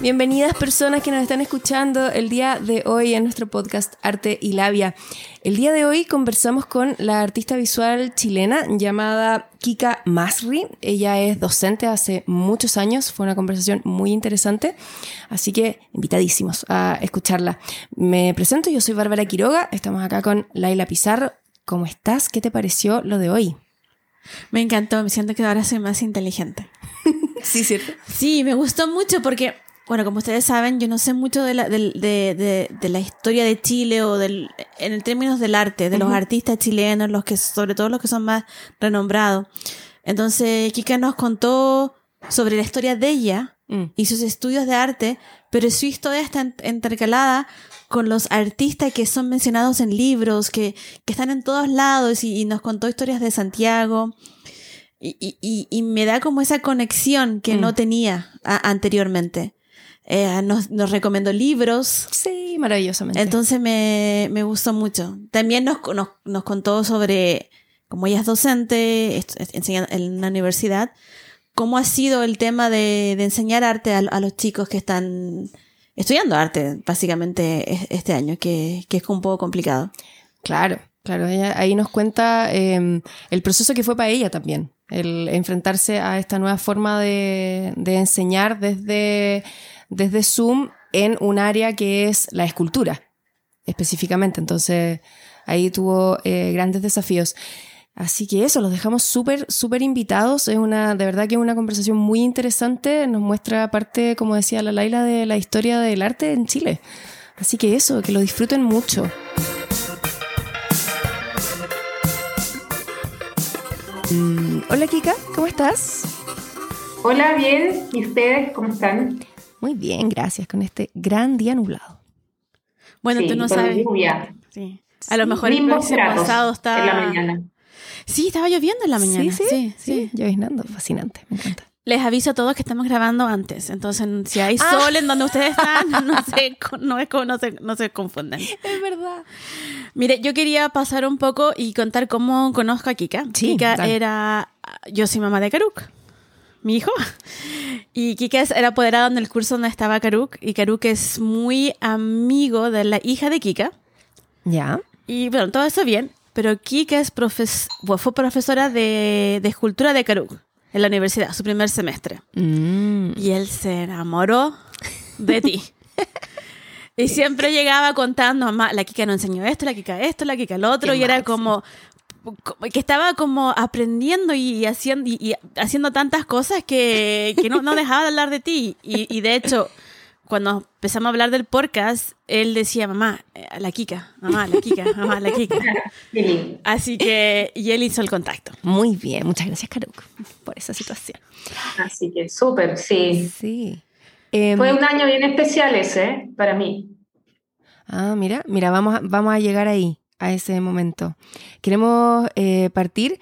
Bienvenidas personas que nos están escuchando el día de hoy en nuestro podcast Arte y Labia. El día de hoy conversamos con la artista visual chilena llamada Kika Masri. Ella es docente hace muchos años, fue una conversación muy interesante, así que invitadísimos a escucharla. Me presento, yo soy Bárbara Quiroga, estamos acá con Laila Pizarro. ¿Cómo estás? ¿Qué te pareció lo de hoy? Me encantó, me siento que ahora soy más inteligente. sí, cierto. Sí, me gustó mucho porque bueno, como ustedes saben, yo no sé mucho de la, de, la historia de Chile o del, en términos del arte, de los artistas chilenos, los que, sobre todo los que son más renombrados. Entonces, Kika nos contó sobre la historia de ella mm. y sus estudios de arte, pero su historia está intercalada con los artistas que son mencionados en libros, que, están en todos lados y, nos contó historias de Santiago. Y, me da como esa conexión que no mm. tenía anteriormente. Eh, nos, nos, recomendó libros. Sí, maravillosamente. Entonces me, me gustó mucho. También nos, nos, nos, contó sobre, como ella es docente, enseña en una universidad, cómo ha sido el tema de, de enseñar arte a, los chicos que están estudiando arte, básicamente, este año, que, que es un poco complicado. Claro, claro. Ella ahí nos cuenta em, el proceso que fue para ella también. El enfrentarse a esta nueva forma de, de enseñar desde desde Zoom en un área que es la escultura, específicamente. Entonces, ahí tuvo eh, grandes desafíos. Así que eso, los dejamos súper, súper invitados. Es una, de verdad que es una conversación muy interesante. Nos muestra parte, como decía la Laila, de la historia del arte en Chile. Así que eso, que lo disfruten mucho. Mm, hola Kika, ¿cómo estás? Hola, bien. ¿Y ustedes cómo están? Muy bien, gracias, con este gran día nublado. Bueno, tú no sabes. Lluvia. Sí. A lo mejor el próximo pasado está. En la mañana. Sí, estaba lloviendo en la mañana. Sí, sí, sí. Lloviznando, fascinante, me encanta. Les aviso a todos que estamos grabando antes. Entonces, si hay ah. sol en donde ustedes están, no se, no, es, no, se, no se confunden. Es verdad. Mire, yo quería pasar un poco y contar cómo conozco a Kika. Kika era. Yo soy mamá de Karuk mi hijo. Y Kika era apoderado en el curso donde estaba Karuk. Y Karuk es muy amigo de la hija de Kika. Ya. Y bueno, todo eso bien. Pero Kika es fue profesora de, escultura de Karuk en la universidad, su primer semestre. Mm. Y él se enamoró de ti. y siempre llegaba contando, mamá, la Kika no enseñó esto, la Kika esto, la Kika lo otro. y era como, que estaba como aprendiendo y haciendo, y, haciendo tantas cosas que, no, dejaba de hablar de ti. Y, de hecho, cuando empezamos a hablar del podcast, él decía, mamá, eh, la Kika, mamá, la Kika, mamá, la Kika. Así que, y él hizo el contacto. Muy bien, muchas gracias, Karuk, por esa situación. Así que súper, sí. Sí. Em, Fue un año bien especial ese, para mí. Ah, mira, mira, vamos vamos a llegar ahí a ese momento. Queremos eh, partir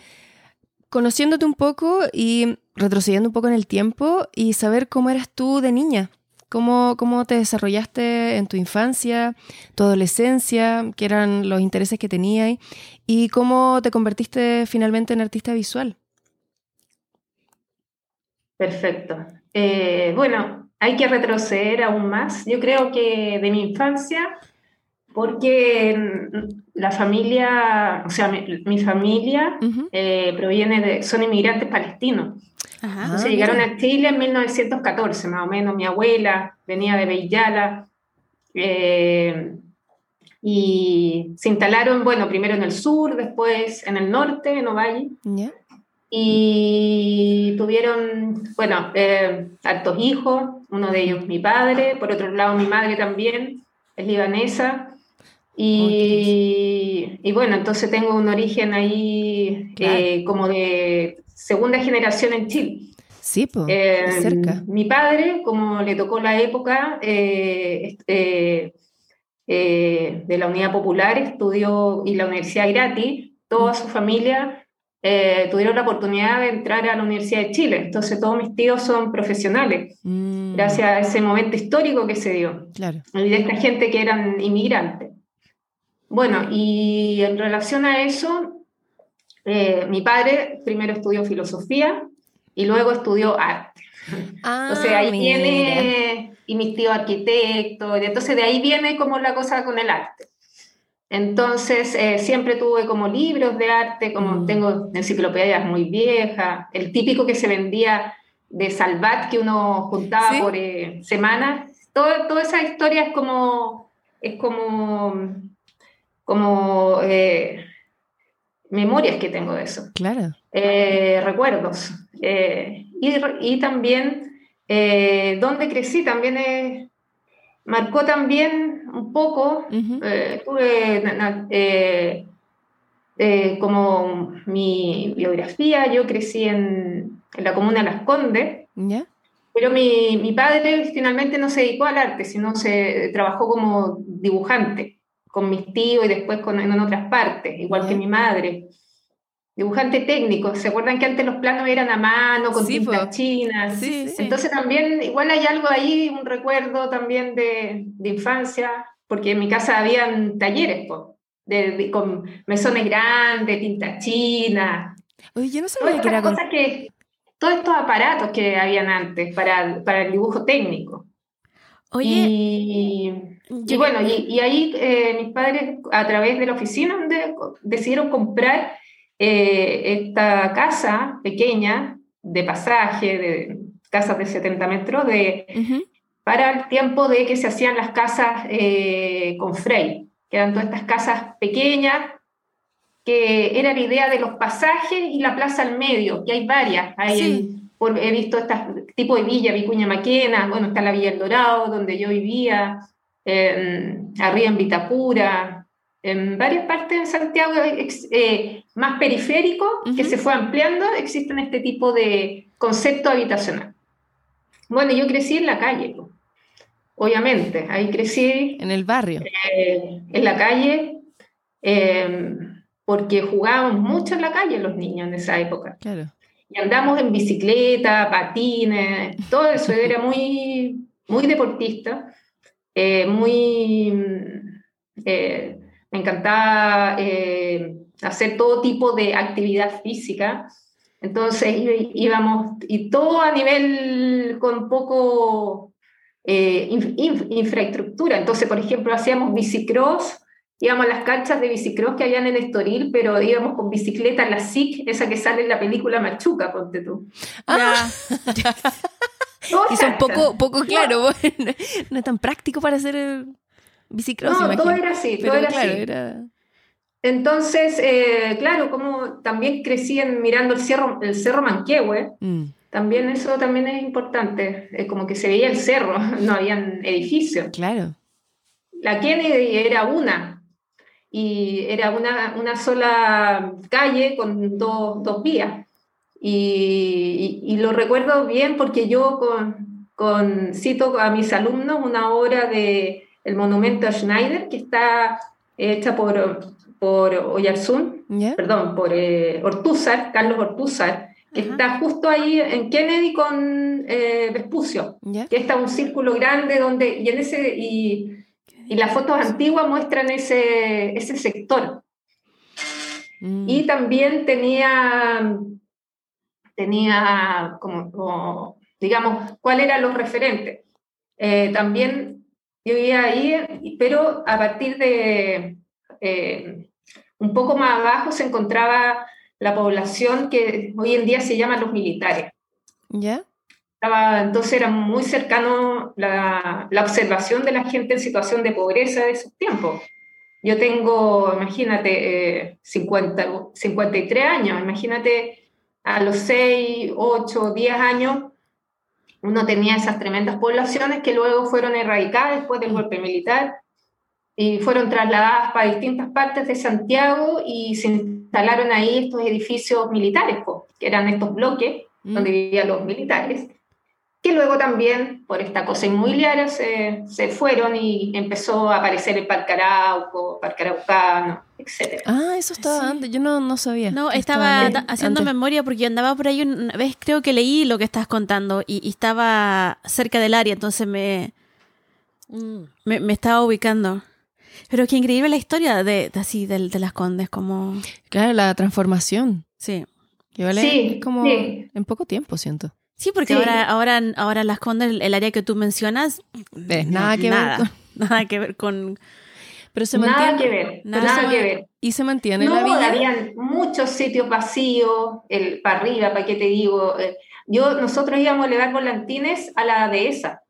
conociéndote un poco y retrocediendo un poco en el tiempo y saber cómo eras tú de niña, cómo, cómo te desarrollaste en tu infancia, tu adolescencia, qué eran los intereses que tenías y cómo te convertiste finalmente en artista visual. Perfecto. Eh, bueno, hay que retroceder aún más. Yo creo que de mi infancia porque la familia, o sea, mi, familia eh, proviene de, son inmigrantes palestinos. Ajá, llegaron a Chile en 1914, más o menos. Mi abuela venía de Bellala eh, y se instalaron, bueno, primero en el sur, después en el norte, en Ovalle. Y tuvieron, bueno, eh, hartos hijos, uno de ellos mi padre, por otro lado mi madre también, es libanesa. Y, bueno, entonces tengo un origen ahí eh, como de segunda generación en Chile. Sí, pues, cerca. Mi padre, como le tocó la época eh, este, eh, de la Unidad Popular, estudió y la Universidad gratis, toda su familia tuvieron la oportunidad de entrar a la Universidad de Chile. Entonces todos mis tíos son profesionales, mm. gracias a ese momento histórico que se dio. Claro. Y de esta gente que eran inmigrantes. Bueno, y en relación a eso, eh, mi padre primero estudió filosofía y luego estudió arte. o sea, ahí tiene, y mis tíos arquitectos, y entonces de ahí viene como la cosa con el arte. Entonces, eh, siempre tuve como libros de arte, como Mm. tengo enciclopedias muy viejas, el típico que se vendía de Salvat que uno juntaba Sí. por eh, semana. Todo- toda esa historia es como, es como, como eh, memorias que tengo de eso Claro. eh, recuerdos. Eh, y, y también donde crecí también marcó también un poco, Ujú. tuve na- na- como mi biografía, yo crecí en, en la comuna de Las Condes, pero mi, mi padre finalmente no se dedicó al arte, sino se trabajó como dibujante con mis tíos y después con, en otras partes, igual que mi madre. Dibujante técnico, ¿se acuerdan que antes los planos eran a mano, con Sí, tintas chinas? Sí. Entonces también, igual hay algo ahí, un recuerdo también de, de infancia, porque en mi casa habían talleres, po, de, de- con mesones grandes, tintas chinas, Oye, yo no sabía que era estas con... cosas que, todos estos aparatos que habían antes para, para el dibujo técnico. Oye, y, y bueno, y, y ahí eh, mis padres, a través de la oficina, donde decidieron comprar eh, esta casa pequeña de pasaje, de casas de 70 metros, de, Ujú. para el tiempo de que se hacían las casas eh, con Frey, que eran todas estas casas pequeñas, que era la idea de los pasajes y la plaza al medio, que hay varias. Hay Sí. por- he visto este tipo de villa, Vicuña Maquena, bueno, está la Villa El Dorado, donde yo vivía, en- arriba en Vitacura, en varias partes de Santiago, ex- eh, más periférico, que Ujú. se fue ampliando, existen este tipo de concepto habitacional. Bueno, yo crecí en la calle, obviamente, ahí crecí En el barrio. eh, en la calle, eh, porque jugábamos mucho en la calle los niños en esa época. Claro. Y andamos en bicicleta, patines, todo eso, era muy, muy deportista, eh, muy... eh, me encantaba eh, hacer todo tipo de actividad física. Entonces íbamos, y todo a nivel con poco eh, inf- inf- infraestructura. Entonces, por ejemplo, hacíamos bicicross, íbamos a las canchas de bicicross que habían en Estoril, pero íbamos con bicicleta, la SIC, esa que sale en la película Machuca, ponte tú. Ah, y son cancha. poco, poco claro, no es tan práctico para hacer el bicicross, No, todo era así, todo era claro, así. era... Entonces, eh, claro, como también crecí en- mirando el cerro, el cerro Manquehue, Mm, también eso también es importante, eh, como que se veía el cerro, no habían edificios. claro. La Kennedy era una, y era una, una sola calle con dos, dos vías. Y, y- y lo recuerdo bien porque yo con, con- cito a mis alumnos una obra de el monumento a Schneider que está hecha por, por Oyarzún, ¿Ya? perdón, por eh, Ortúzar, Carlos Ortúzar, que Ajá. está justo ahí en Kennedy con eh, Vespucio ¿Ya? que está un círculo grande donde, y en ese, y, y las fotos antiguas muestran ese, ese sector. Mm, Y también tenía, tenía como, como, digamos, cuáles eran los referentes. Eh, también yo vivía ahí, pero a partir de eh, un poco más abajo se encontraba la población que hoy en día se llama los militares. ¿Ya? Estaba, entonces era muy cercano la, la observación de la gente en situación de pobreza de esos tiempos. Yo tengo, imagínate, eh, 50, 53 años, imagínate a los 6, 8, 10 años, uno tenía esas tremendas poblaciones que luego fueron erradicadas después del golpe militar y fueron trasladadas para distintas partes de Santiago y se instalaron ahí estos edificios militares, que eran estos bloques Mm, donde vivían los militares, que luego también, por esta cosa inmobiliaria, se, se fueron y empezó a aparecer el Parque Arauco, Parque Araucano, etc. Ah, eso estaba Sí. antes, yo no, no sabía. No, estaba antes. ta- haciendo memoria porque yo andaba por ahí una vez, creo que leí lo que estás contando y, y estaba cerca del área, entonces me, me, me estaba ubicando. Pero qué increíble la historia de, de así, de, de las condes, como... Claro, la transformación. Sí. Que vale Sí, es como sí. en poco tiempo, siento. Sí, porque Sí. ahora, ahora, ahora Las Condes, el, área que tú mencionas, Ves, nada que ver nada, con- nada que ver con... Pero se nada mantiene. que ver, nada nada, se que ver. Y se mantiene No, la villa. habían muchos sitios vacíos, el, para arriba, para qué te digo. eh, yo, nosotros íbamos a elevar volantines a la dehesa.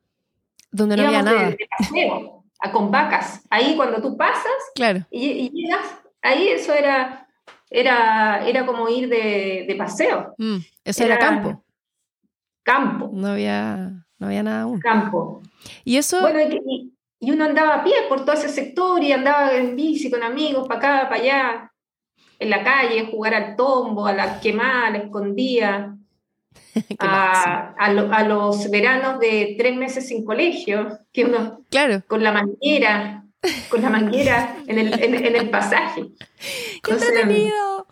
Donde no había íbamos de- nada. De, paseo, a, con vacas. Ahí cuando tú pasas Claro. y, y llegas, ahí eso era, era, era como ir de, de paseo, Mm, Eso era, Era- campo. Campo, No había, no había nada aún. campo. Y eso. Bueno, y, uno andaba a pie por todo ese sector y andaba en bici con amigos para acá, para allá, en la calle, jugar al tombo, a la quemada, a la escondida, a, a lo- a los veranos de tres meses sin colegio, que uno Claro. con la manguera, con la manguera en el, en, en el pasaje. ¡Qué Entonces, entretenido!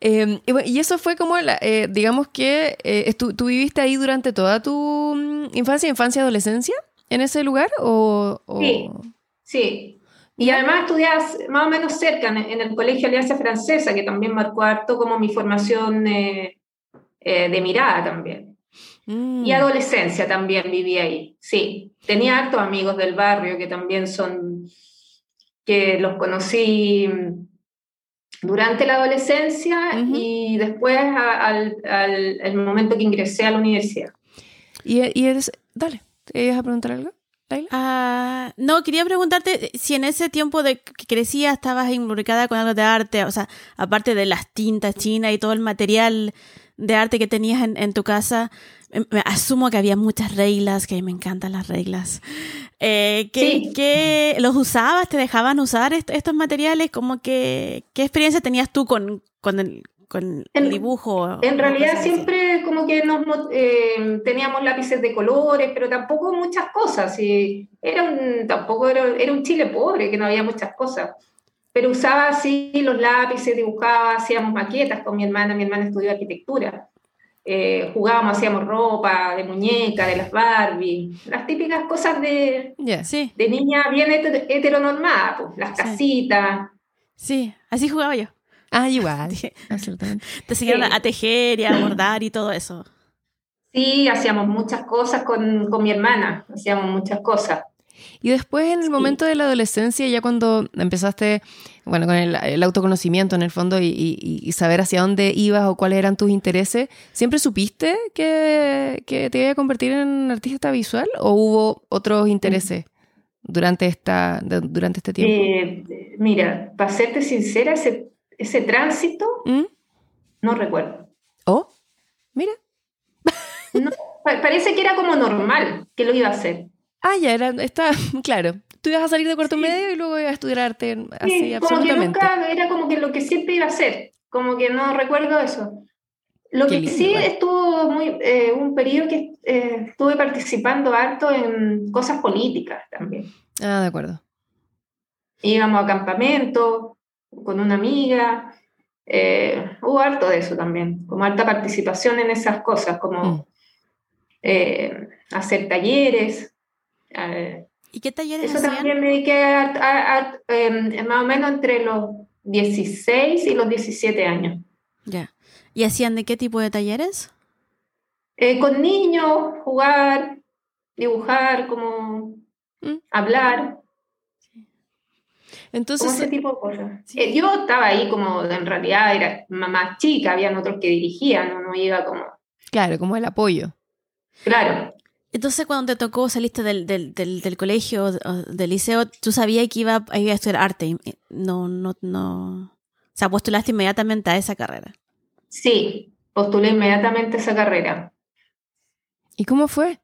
Eh, y, bueno, y eso fue como, la- eh, digamos que eh, tú viviste ahí durante toda tu mm, infancia, infancia, adolescencia, en ese lugar o, o- Sí. Sí. Y además estudias más o menos cerca, en, en el Colegio Alianza Francesa, que también marcó harto como mi formación eh, de mirada también. Mm. Y adolescencia también viví ahí, sí. Tenía hartos amigos del barrio que también son, que los conocí mm, durante la adolescencia y después a- al, al- el momento que ingresé a la universidad. Y, y eres, dale, ¿te ibas a preguntar algo? Ah, no, quería preguntarte si en ese tiempo de que crecías estabas involucrada con algo de arte, o sea, aparte de las tintas chinas y todo el material de arte que tenías en, en tu casa, asumo que había muchas reglas, que me encantan las reglas. Eh, ¿qué, Sí. qué- los usabas? ¿Te dejaban usar est- estos materiales? Como que, ¿Qué experiencia tenías tú con, con el, con el En- dibujo? En realidad siempre como que nos eh, teníamos lápices de colores, pero tampoco muchas cosas. Y era un, tampoco era, era un Chile pobre, que no había muchas cosas. Pero usaba así los lápices, dibujaba, hacíamos maquetas con mi hermana. Mi hermana estudió arquitectura. Eh, jugábamos, hacíamos ropa de muñeca, de las Barbie, las típicas cosas de. Sí, de niña bien heter- heteronormada, pues, las Sí. casitas. sí, así jugaba yo. Ah, igual. Sí. Absolutamente. Te Sí. a tejer y a bordar y todo eso. Sí, hacíamos muchas cosas con, con mi hermana, hacíamos muchas cosas. Y después, en el Sí. momento de la adolescencia, ya cuando empezaste, bueno, con el, el autoconocimiento en el fondo y, y- y saber hacia dónde ibas o cuáles eran tus intereses, ¿siempre supiste que, que te iba a convertir en artista visual o hubo otros intereses durante, esta, durante este tiempo? Eh, mira, para serte sincera, ese, ese tránsito ¿Mm? no recuerdo. ¿Oh? Mira. No, pa- parece que era como normal que lo iba a hacer. Ah, ya, era, está, claro. Tú ibas a salir de cuarto Sí. medio y luego ibas a estudiar arte así, Sí, como que absolutamente. nunca era como que lo que siempre iba a hacer, como que no recuerdo eso. Lo Qué que lindo, sí estuvo muy, eh, un periodo que eh, estuve participando harto en cosas políticas también. Ah, de acuerdo. Íbamos a campamento con una amiga, eh, hubo harto de eso también, como harta participación en esas cosas, como Mm. eh, hacer talleres. Eh, ¿Y qué talleres eso hacían? también me dediqué a, a- a- em, más o menos entre los 16 y los 17 años. Ya. ¿Y hacían de qué tipo de talleres? Eh, con niños, jugar, dibujar, como Mm. hablar, como Entonces, ese tipo de cosas. Sí. Eh, yo estaba ahí como, en realidad era más chica, habían otros que dirigían, uno iba como, claro, como el apoyo. claro, Entonces, cuando te tocó, saliste del, del, del, del colegio del liceo, tú sabías que iba, iba a estudiar arte. No, no, no. O sea, postulaste inmediatamente a esa carrera. sí, postulé inmediatamente esa carrera. ¿Y cómo fue?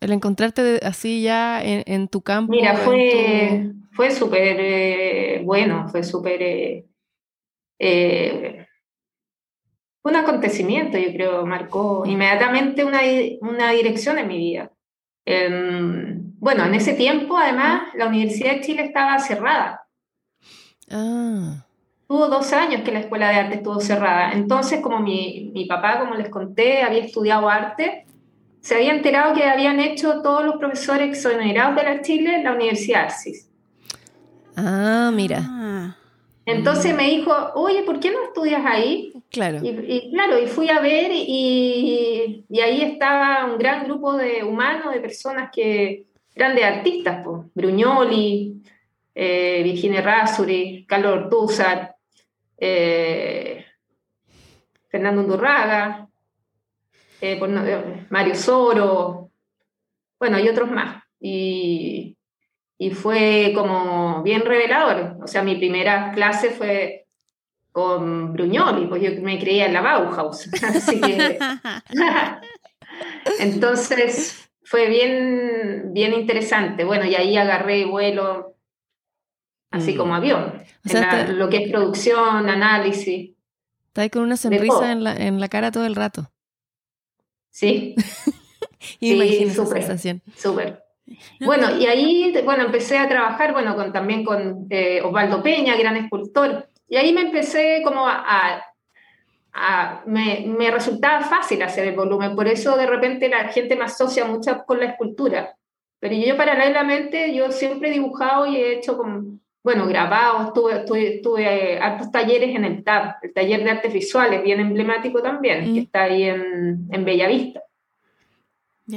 El encontrarte así ya en, en tu campo. Mira, fue, fue súper eh, bueno, fue súper... eh, eh, un acontecimiento, yo creo, marcó inmediatamente una, una dirección en mi vida. Em, bueno, en ese tiempo, además, la Universidad de Chile estaba cerrada. Ah, Tuvo dos años que la Escuela de Arte estuvo cerrada. Entonces, como mi, mi papá, como les conté, había estudiado arte, se había enterado que habían hecho todos los profesores exonerados de la Chile en la Universidad Arcis. ah, mira. Ah, Entonces me dijo, oye, ¿por qué no estudias ahí? Claro. Y, claro, y fui a ver y, ahí estaba un gran grupo de humanos, de personas que eran de artistas, pues, Bruñoli, eh, Virginia Rasuri, Carlos Ortúzar, eh, Fernando Undurraga, eh, Mario Soro, bueno, y otros más. Y fue como bien revelador. O sea, mi primera clase fue con Bruñoli, pues yo me creía en la Bauhaus. Así que... Entonces fue bien, bien interesante. Bueno, y ahí agarré vuelo así mm. como avión. lo que es producción, análisis. Está ahí con una sonrisa en la, en la cara todo el rato. Sí. sí, súper. Súper. Bueno, y ahí bueno, empecé a trabajar bueno, con, también con eh, Osvaldo Peña, gran escultor, y ahí me empecé como a... a, me, me, resultaba fácil hacer el volumen, por eso de repente la gente me asocia mucho con la escultura. Pero yo paralelamente, yo siempre he dibujado y he hecho como, bueno, grabado, tuve, tuve, hartos talleres en el TAP, el taller de artes visuales, bien emblemático también, que está ahí en, en Bellavista.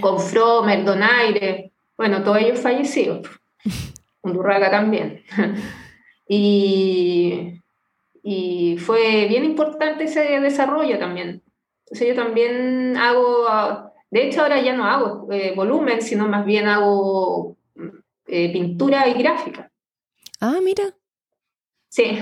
Con Fromer, Donaire, bueno, todos ellos fallecidos. Undurraga también. y, y fue bien importante ese desarrollo también. Entonces yo también hago, de hecho ahora ya no hago eh, volumen, sino más bien hago eh, pintura y gráfica. Ah, mira. Sí.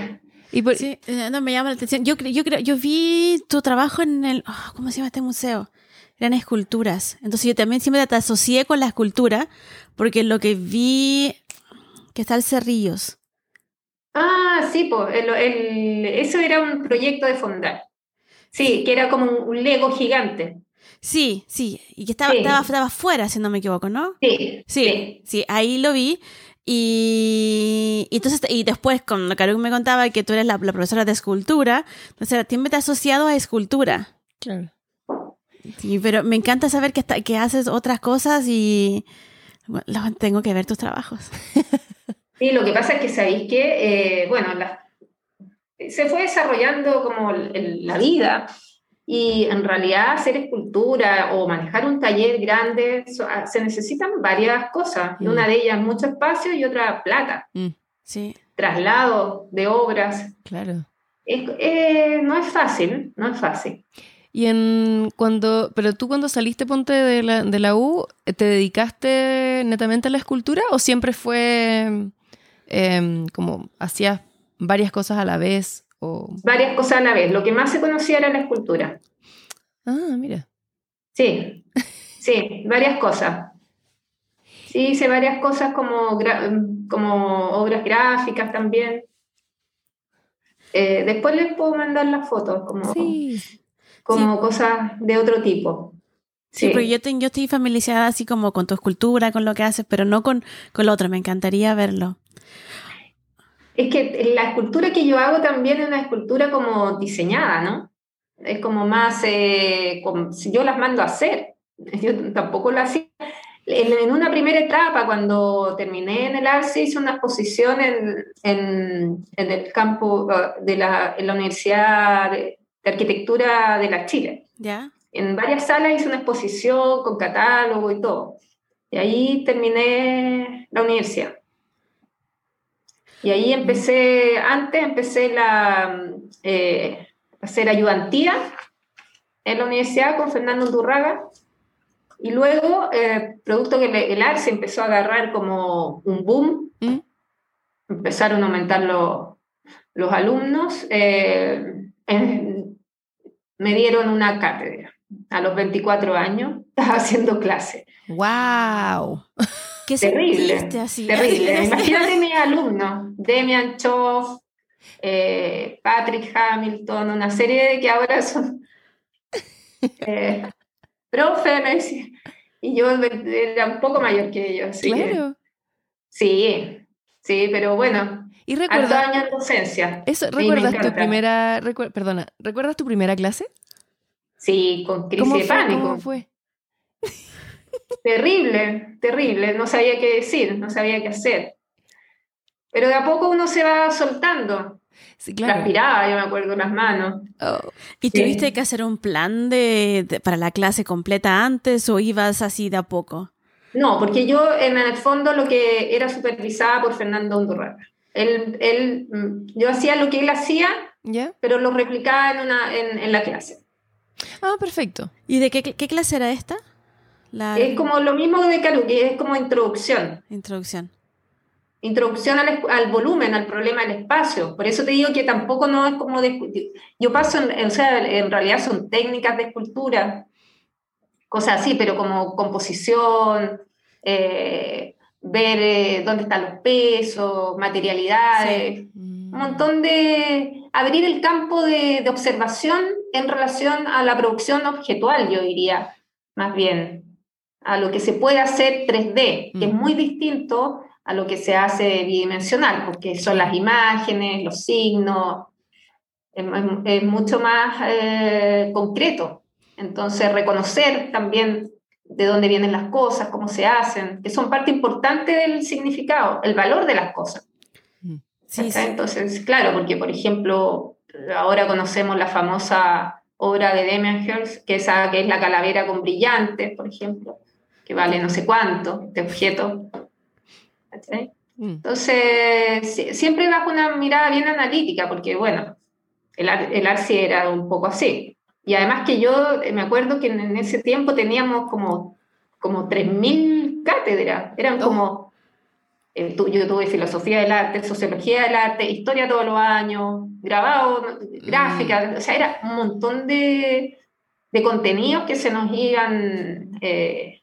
Y sí, eh, no me llama la atención. Yo, yo, yo vi tu trabajo en el, ah, ¿cómo se llama este museo? eran esculturas. Entonces yo también siempre te asocié con la escultura, porque lo que vi que está el Cerrillos. Ah, sí, pues, eso era un proyecto de fondar. Sí, que era como un, Lego gigante. Sí, sí, y que estaba, estaba, estaba fuera, si no me equivoco, ¿no? Sí, sí, sí, ahí lo vi. Y, entonces, y después, cuando Karun me contaba que tú eres la, la profesora de escultura, entonces siempre te has asociado a escultura. Claro. Sí, pero me encanta saber que, que haces otras cosas y tengo que ver tus trabajos. Sí, lo que pasa es que sabéis que, eh, bueno, se fue desarrollando como la vida y en realidad hacer escultura o manejar un taller grande ah, se necesitan varias cosas. Y una mm. de ellas mucho espacio y otra plata. Mm, sí. Traslado de obras. Claro. Eh, no es fácil, no es fácil. Y en cuando, pero tú cuando saliste ponte de la, de la U, ¿te dedicaste netamente a la escultura o siempre fue em, como hacías varias cosas a la vez? O... Varias cosas a la vez. Lo que más se conocía era la escultura. Ah, mira. Sí, sí, varias cosas. Sí, hice varias cosas como, como obras gráficas también. Eh, después les puedo mandar las fotos. Como... Sí como cosas de otro tipo. Sí, porque yo, yo estoy familiarizada así como con tu escultura, con lo que haces, pero no con, con lo otro. Me encantaría verlo. Es que la escultura que yo hago también es una escultura como diseñada, ¿no? Es como más, eh, como, si yo las mando a hacer. Yo tampoco lo hacía. En, una primera etapa, cuando terminé en el ARCE, hice una exposición en, en, en el campo de la, en la Universidad de, de Arquitectura de la Chile. ¿Ya? En varias salas hice una exposición con catálogo y todo. Y ahí terminé la universidad. Y ahí empecé, antes empecé la, eh, a hacer ayudantía en la universidad con Fernando Durraga. Y luego, eh, producto que el ARCE empezó a agarrar como un boom, ¿Mm? empezaron a aumentar los, los alumnos. Eh, me dieron una cátedra. A los 24 años estaba haciendo clase. ¡Wow! ¿Qué terrible, así? terrible. Imagínate mi alumno, Demian Choff, eh, Patrick Hamilton, una serie de que ahora son eh, profe, y yo era un poco mayor que ellos. claro. sí, sí, pero bueno, y recuerda, años de docencia. Eso, ¿Recuerdas tu primera, perdona, ¿recuerdas tu primera clase? Sí, con crisis de pánico. ¿Cómo fue? Terrible, terrible. No sabía qué decir, no sabía qué hacer. Pero de a poco uno se va soltando. Sí, claro. Transpiraba, yo me acuerdo, las manos. Oh. ¿Y Sí. tuviste que hacer un plan de, de- para la clase completa antes o ibas así de a poco? No, porque yo en el fondo lo que era supervisada por Fernando Undurraga. Él, él, mm, yo hacía lo que él hacía, ¿Ya? pero lo replicaba en, una, en, en la clase. Ah, perfecto. ¿Y de qué, qué clase era esta? La Es como lo mismo de Caru, que es como introducción. introducción. Introducción al, al volumen, al problema del espacio. Por eso te digo que tampoco no es como de... Yo paso, en, o sea, en realidad son técnicas de escultura, cosas así, pero como composición, eh, ver eh, dónde están los pesos, materialidades, un montón de... abrir el campo de, de observación en relación a la producción objetual, yo diría, más bien, a lo que se puede hacer 3D, que es Mm. muy distinto a lo que se hace bidimensional, porque son las imágenes, los signos, es, mucho más eh, concreto. Entonces, reconocer también de dónde vienen las cosas, cómo se hacen, que son parte importante del significado, el valor de las cosas. Sí, ¿cachai? sí. Entonces, claro, porque por ejemplo, ahora conocemos la famosa obra de Damien Hirst, que, esa, que es la calavera con brillantes, por ejemplo, que vale no sé cuánto, este objeto. Mm. Entonces, si- siempre bajo una mirada bien analítica, porque bueno, el, el era un poco así. Y además que yo me acuerdo que en, en ese tiempo teníamos como, como 3.000 cátedras, eran Oh. como, eh, tu- yo tuve filosofía del arte, sociología del arte, historia todos los años, grabado, ¿no? gráfica, o sea, era un montón de, de contenidos que se nos iban, eh,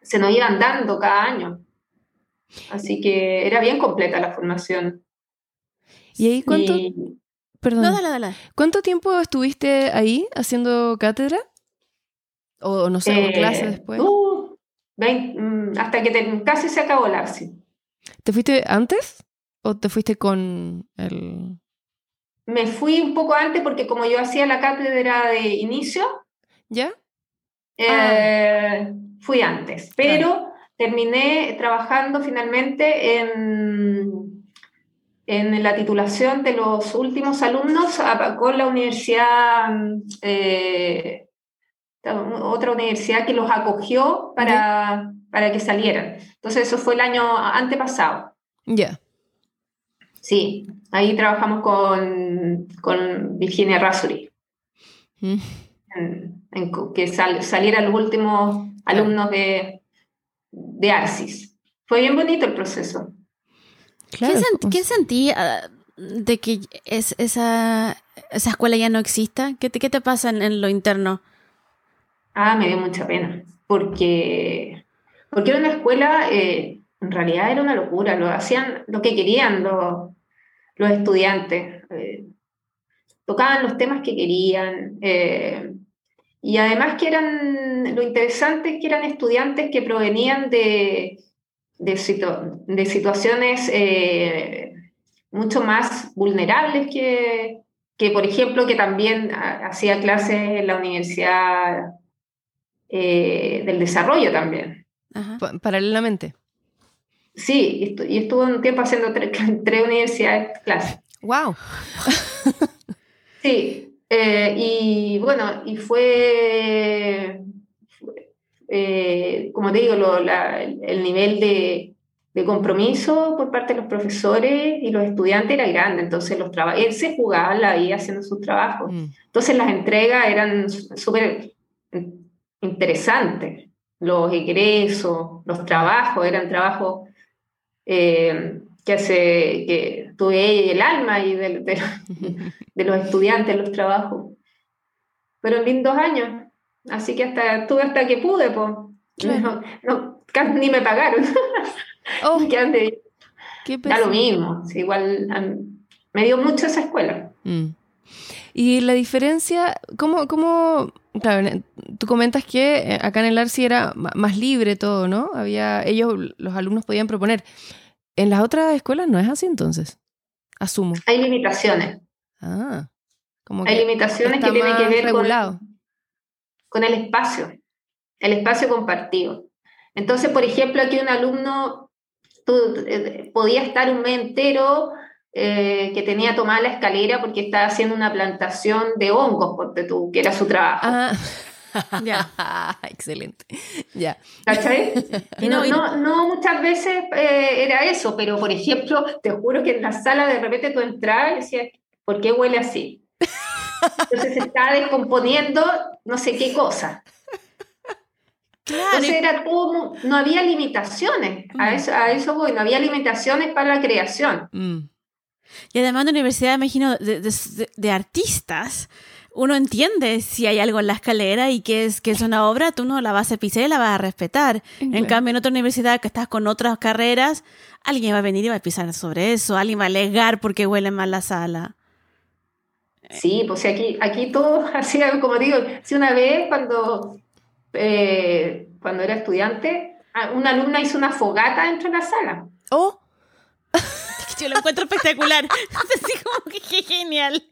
se nos iban dando cada año. Así que era bien completa la formación. ¿Y ahí cuánto, Y, perdón, No, dale, dale. cuánto tiempo estuviste ahí haciendo cátedra? O no sé, o eh, clase después. uh, mm, hasta que te- casi se acabó el ARSI. ¿Te fuiste antes o te fuiste con el...? Me fui un poco antes porque como yo hacía la cátedra de inicio, ¿Ya? eh, fui antes, pero terminé trabajando finalmente en, en la titulación de los últimos alumnos con la universidad, eh, otra universidad que los acogió para, para que salieran. Entonces eso fue el año antepasado. Ya. Sí, ahí trabajamos con, con Virginia Rasuri. Mm. en- en co- que sal- salieran los últimos alumnos de, de Arcis. Fue bien bonito el proceso. Claro. ¿Qué, sent- pues. qué sentí ah, de que es, esa, esa escuela ya no exista? ¿Qué te, qué te pasa en, en lo interno? Ah, me dio mucha pena, porque, porque era una escuela, eh, en realidad era una locura, lo hacían lo que querían los, los estudiantes, eh, tocaban los temas que querían, eh, y además que eran, lo interesante es que eran estudiantes que provenían de, de, situ- de situaciones mucho más vulnerables que, que, por ejemplo, que también hacía clases en la Universidad eh, del Desarrollo también. Ajá. Paralelamente. Sí, y estu- y estuve un tiempo haciendo tre- tres universidades clases. ¡Wow! Sí, eh, y bueno, y fue, fue, eh, como te digo, lo- la- el el nivel de, de compromiso por parte de los profesores y los estudiantes era grande, entonces los él se jugaba la vida haciendo sus trabajos. Mm. Entonces las entregas eran sú- súper interesantes, los egresos, los trabajos, eran trabajos eh, que hace que tuve el alma y de, de los estudiantes los trabajos. Pero en lindos años, así que hasta estuve hasta que pude, pues. No, no, ni me pagaron. ¡Oh! Que ande- ¡Qué da lo mismo, igual me dio mucho esa escuela. Mm. Y la diferencia, ¿cómo, cómo, claro, tú comentas que eh, acá en el ARSI era más libre todo, ¿no? Había, ellos, los alumnos podían proponer. En las otras escuelas no es así entonces, asumo. Hay limitaciones. Ah, como Hay que limitaciones que tienen que ver con, regulado. con el espacio, el espacio compartido. Entonces, por ejemplo, aquí un alumno tú, eh, podía estar un mes entero eh, que tenía tomada la escalera porque estaba haciendo una plantación de hongos, porque tú, que era su trabajo. Ah. ya. Excelente. Ya. ¿Cachai? No, no, no muchas veces eh, era eso, pero por ejemplo, te juro que en la sala de repente tú entrabas y decías, ¿por qué huele así? Entonces se estaba descomponiendo no sé qué cosa. Entonces era todo, no había limitaciones, a, mm. eso, a eso voy, no había limitaciones para la creación. Mm. Y además en la universidad, imagino, de, artistas, uno entiende si hay algo en la escalera y que es, que es una obra, tú no la vas a pisar y la vas a respetar. En cambio, en otra universidad que estás con otras carreras, alguien va a venir y va a pisar sobre eso, alguien va a alegar porque huele mal la sala. Sí, pues aquí, aquí todo hacía, como digo, si una vez cuando eh, cuando era estudiante, una alumna hizo una fogata dentro de la sala. ¡Oh! Yo lo encuentro espectacular. Así como que genial.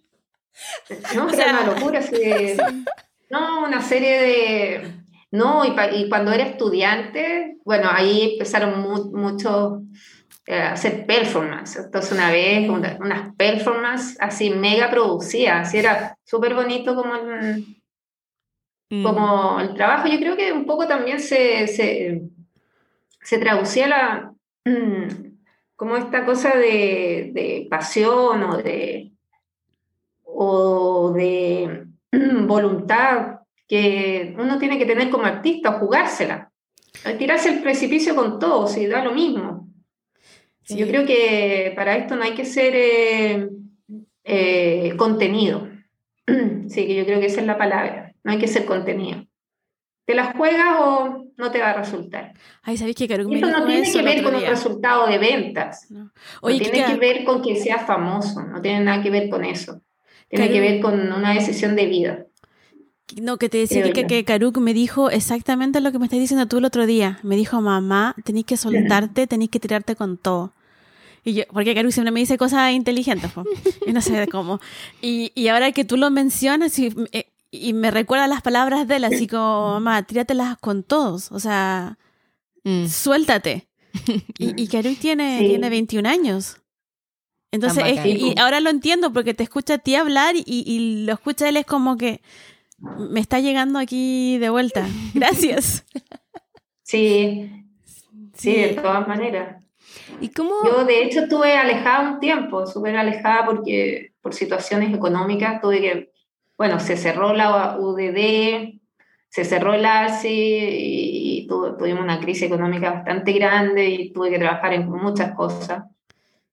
No, o una locura. No, una serie de... No, y, cuando era estudiante, bueno, ahí empezaron mucho eh, a hacer performance. Entonces una vez, unas performances así mega producidas, así era súper bonito como... Mm. como el trabajo. Yo creo que un poco también se, se, traducía la, como esta cosa de, pasión o de, o de voluntad que uno tiene que tener como artista, jugársela, tirarse el precipicio con todo, si da lo mismo. Yo creo que para esto no hay que ser eh, eh, contenido. Sí, que yo creo que esa es la palabra no hay que ser contenido. ¿Te las juegas o no te va a resultar? Ay, ¿sabéis que Eso no tiene que ver con un resultado de ventas. No, tiene que ver con que seas famoso, no tiene nada que ver con eso. Tiene que ver con una decisión de vida. No, que te decía que, que Karuk me dijo exactamente lo que me estás diciendo tú el otro día. Me dijo, mamá, tenés que soltarte, tenés que tirarte con todo. Y yo, porque Karuk siempre me dice cosas inteligentes, y no sé cómo. Y, y, ahora que tú lo mencionas, y, eh, y me recuerda las palabras de él, así como, mamá, tíratelas con todos, o sea, mm. suéltate. y, y Karuk tiene, tiene 21 años. Entonces, y ahora lo entiendo porque te escucha a ti hablar y, y lo escucha él es como que me está llegando aquí de vuelta. Gracias. Sí, sí, de todas maneras. ¿Y cómo? Yo, de hecho, estuve alejada un tiempo, súper alejada porque por situaciones económicas tuve que bueno, se cerró la UDD, se cerró el ASI y, tuvimos una crisis económica bastante grande y tuve que trabajar en muchas cosas.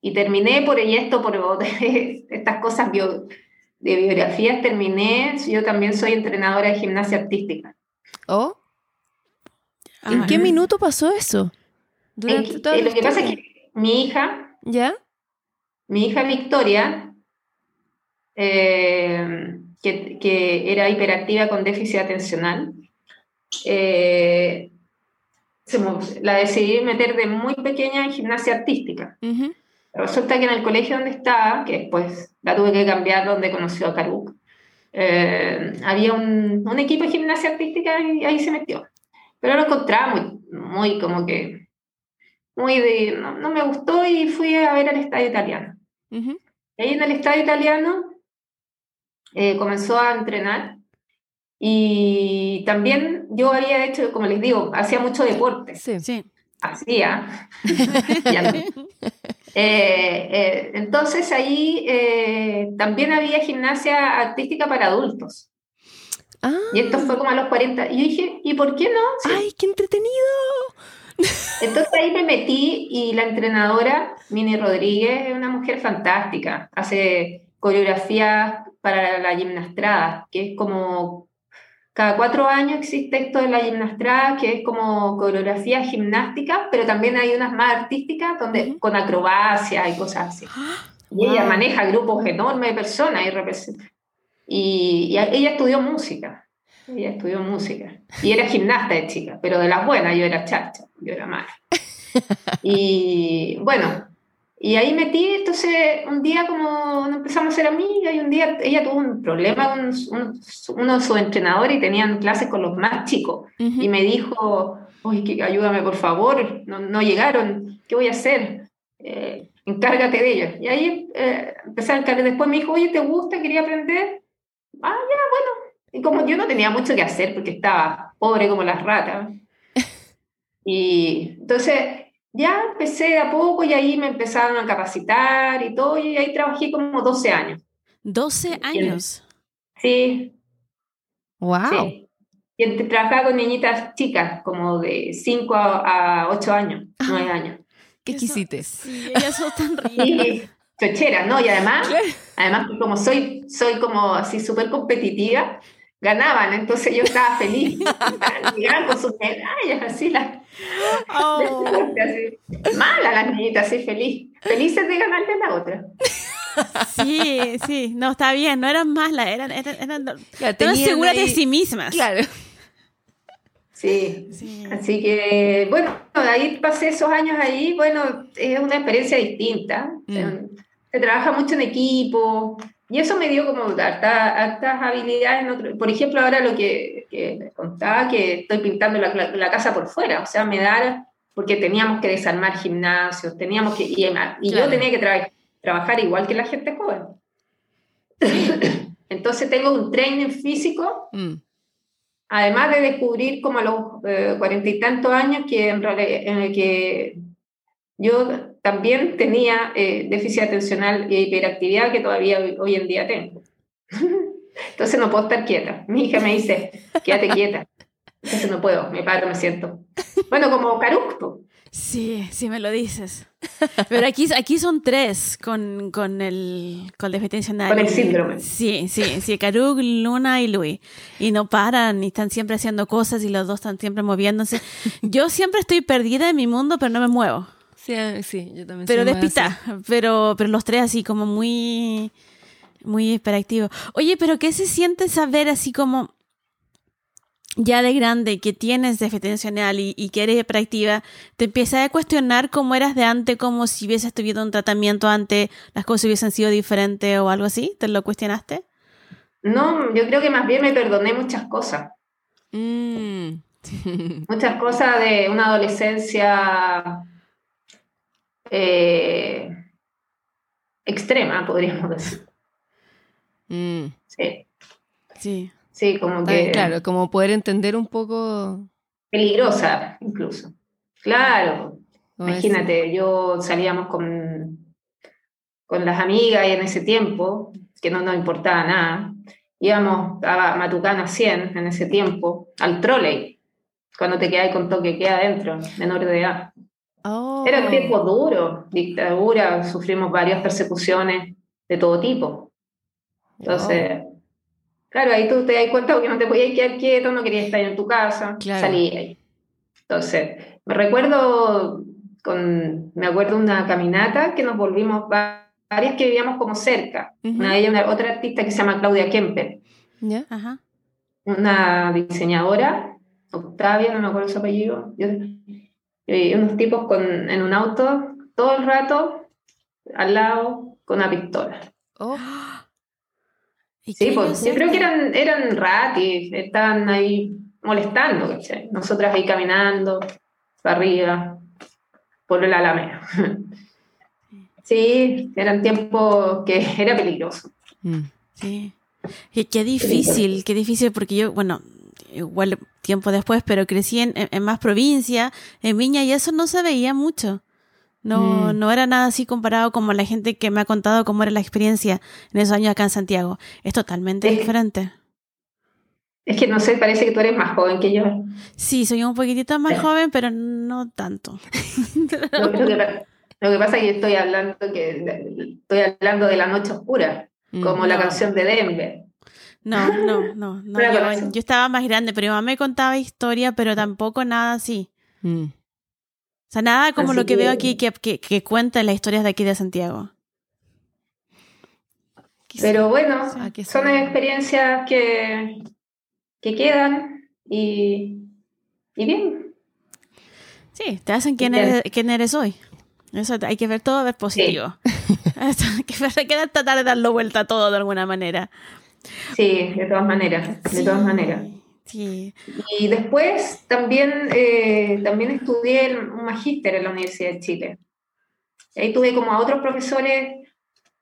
Y terminé por y esto, por estas cosas de biografías, terminé, yo también soy entrenadora de gimnasia artística. ¿Oh? ¿En qué minuto pasó eso? Eh, lo que pasa es que mi hija, ¿ya? Mi hija Victoria, eh, que, era hiperactiva con déficit atencional. Eh, la decidí meter de muy pequeña en gimnasia artística. Resulta que en el colegio donde estaba, que después la tuve que cambiar donde conoció a Karuk, eh, había un, un, equipo de gimnasia artística y ahí se metió. Pero lo encontraba muy, muy como que, muy de, no, me gustó y fui a ver al estadio italiano. Y ahí en el estadio italiano eh, comenzó a entrenar y también yo había hecho, como les digo, hacía mucho deporte. Sí, sí. Hacía. Eh, eh, entonces ahí también había gimnasia artística para adultos. Ah. Y esto fue como a los 40. Y yo dije, ¿y por qué no? ¡Ay, qué entretenido! Entonces ahí me metí y la entrenadora, Mini Rodríguez, es una mujer fantástica. Hace coreografías para la gimnastrada, que es como cada cuatro años existe esto de la gimnastrada, que es como coreografía gimnástica, pero también hay unas más artísticas donde, con acrobacia y cosas así. Y ella maneja grupos enormes de personas y representa. Y, ella estudió música. Ella estudió música. Y era gimnasta de chica, pero de las buenas, yo era chacha, yo era mala. Y bueno, y ahí metí, entonces un día como empezamos a ser amigas y un día ella tuvo un problema con uno de sus entrenadores y tenían clases con los más chicos. Y me dijo, oye, ayúdame por favor, no, no, llegaron, ¿qué voy a hacer? Eh, encárgate de ellos. Y ahí eh, empecé a encargar. Después me dijo, oye, ¿te gusta? Quería aprender. Ah, ya, bueno. Y como yo no tenía mucho que hacer porque estaba pobre como las ratas. Y entonces ya empecé a poco y ahí me empezaron a capacitar y todo, y ahí trabajé como 12 años. 12 años. Sí. Wow. Sí. Y trabajaba con niñitas chicas, como de 5 a, a 8 años, 9 años. ¿Qué quisiste? Sí, ellas son tan ricas. Y chocheras, ¿no? Y además, además como soy, soy como así súper competitiva, ganaban, entonces yo estaba feliz. Llegaban con sus medallas, así las... Oh. así, mala las niñitas, así feliz. Felices de ganarle a la otra. Sí, sí, no, está bien, no eran malas, eran, eran, eran Claro, de sí mismas. Claro. Sí. Sí. Así que, bueno, ahí pasé esos años ahí, bueno, es una experiencia distinta. Mm. Se, se trabaja mucho en equipo y eso me dio como harta- hartas habilidades. en otro- por ejemplo, ahora lo que, que les contaba, que estoy pintando la, la- la casa por fuera, o sea, me da, porque teníamos que desarmar gimnasios, teníamos que, y, y Claro. yo tenía que tra- trabajar igual que la gente joven. Entonces tengo un training físico Mm. Además de descubrir como a los eh, cuarenta y tantos años que en realidad en el que yo también tenía eh, déficit atencional e hiperactividad que todavía hoy, hoy en día tengo. Entonces no puedo estar quieta. Mi hija me dice, quédate quieta. Entonces no puedo, me paro, me siento. Bueno, como Caructo. Sí, sí me lo dices. Pero aquí, aquí son tres con, con el con déficit atencional. Con el síndrome. Sí, sí, sí, Karuk, Luna y Luis. Y no paran, y están siempre haciendo cosas y los dos están siempre moviéndose. Yo siempre estoy perdida en mi mundo, pero no me muevo. Sí, ah, sí, yo también. Pero despista, pero, pero los tres así como muy, muy hiperactivos. Oye, pero ¿qué se siente saber así como ya de grande que tienes déficit atencional y, y que eres hiperactiva? ¿Te empiezas a cuestionar cómo eras de antes, como si hubieses tenido un tratamiento antes, las cosas hubiesen sido diferentes o algo así? ¿Te lo cuestionaste? No, yo creo que más bien me perdoné muchas cosas. Mm. Muchas cosas de una adolescencia eh, extrema, podríamos decir. Mm. Sí, Sí. sí, como Está bien, que Claro, como poder entender un poco. peligrosa incluso. Claro, imagínate, yo salíamos con, con las amigas y en ese tiempo, que no nos importaba nada, íbamos a Matucana 100 en ese tiempo, al trolley, cuando te quedas con toque queda adentro, menor de edad. Oh. Era un tiempo duro, dictadura, sufrimos varias persecuciones de todo tipo. Entonces, claro, ahí tú te das cuenta que no te podías quedar quieto, no querías estar en tu casa, Claro. salí ahí. Entonces, me recuerdo, con, me acuerdo una caminata que nos volvimos va- varias que vivíamos como cerca. Una de ellas, una- otra artista que se llama Claudia Kemper, una diseñadora, Octavia, no me acuerdo su apellido, yo- y unos tipos con, en un auto todo el rato al lado con una pistola. Oh. ¿Y Sí, pues, yo creo que eran, eran ratis, estaban ahí molestando, ¿cachai? Nosotras ahí caminando, para arriba, por el alameda. Sí, eran tiempos que era peligroso. Mm. Sí. Y qué difícil, qué difícil, porque yo, bueno, igual tiempo después, pero crecí en, más provincia, en Viña, y eso no se veía mucho. No, Mm. no era nada así comparado como la gente que me ha contado cómo era la experiencia en esos años acá en Santiago. Es totalmente diferente. Es que no sé, parece que tú eres más joven que yo. Sí, soy un poquitito más Sí. joven, pero no tanto. Lo, que, pa- lo que pasa es que estoy hablando, que, estoy hablando de la noche oscura, Mm. como la No. canción de Denver. No, no, no, no. Yo, estaba más grande, pero mi mamá me contaba historia, pero tampoco nada así. Mm. O sea, nada como Así lo que, que- veo aquí que, que, que cuentan las historias de aquí de Santiago. Pero bueno, Ah, son experiencias que, que quedan y, y bien. Sí, te hacen quién eres, quién eres hoy. Eso hay que ver todo, ver positivo. Esto, hay que ver- hay que tratar de darlo vuelta a todo de alguna manera. Sí, de todas maneras, de Sí, todas maneras. Sí. Y después también, eh, también estudié un magíster en la Universidad de Chile. Ahí tuve como a otros profesores.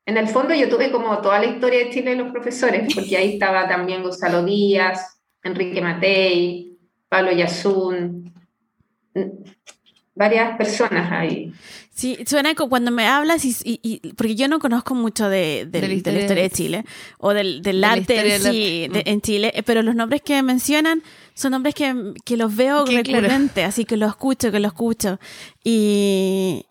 En el fondo yo tuve como toda la historia de Chile de los profesores, porque ahí estaba también Gonzalo Díaz, Enrique Matei, Pablo Yasun, varias personas ahí. Sí, suena como cuando me hablas, y, porque yo no conozco mucho de, de, la, historia de Chile o del, del arte en, sí, en Chile, pero los nombres que mencionan son nombres que, que los veo recurrentes, así que lo escucho, que lo escucho. Y,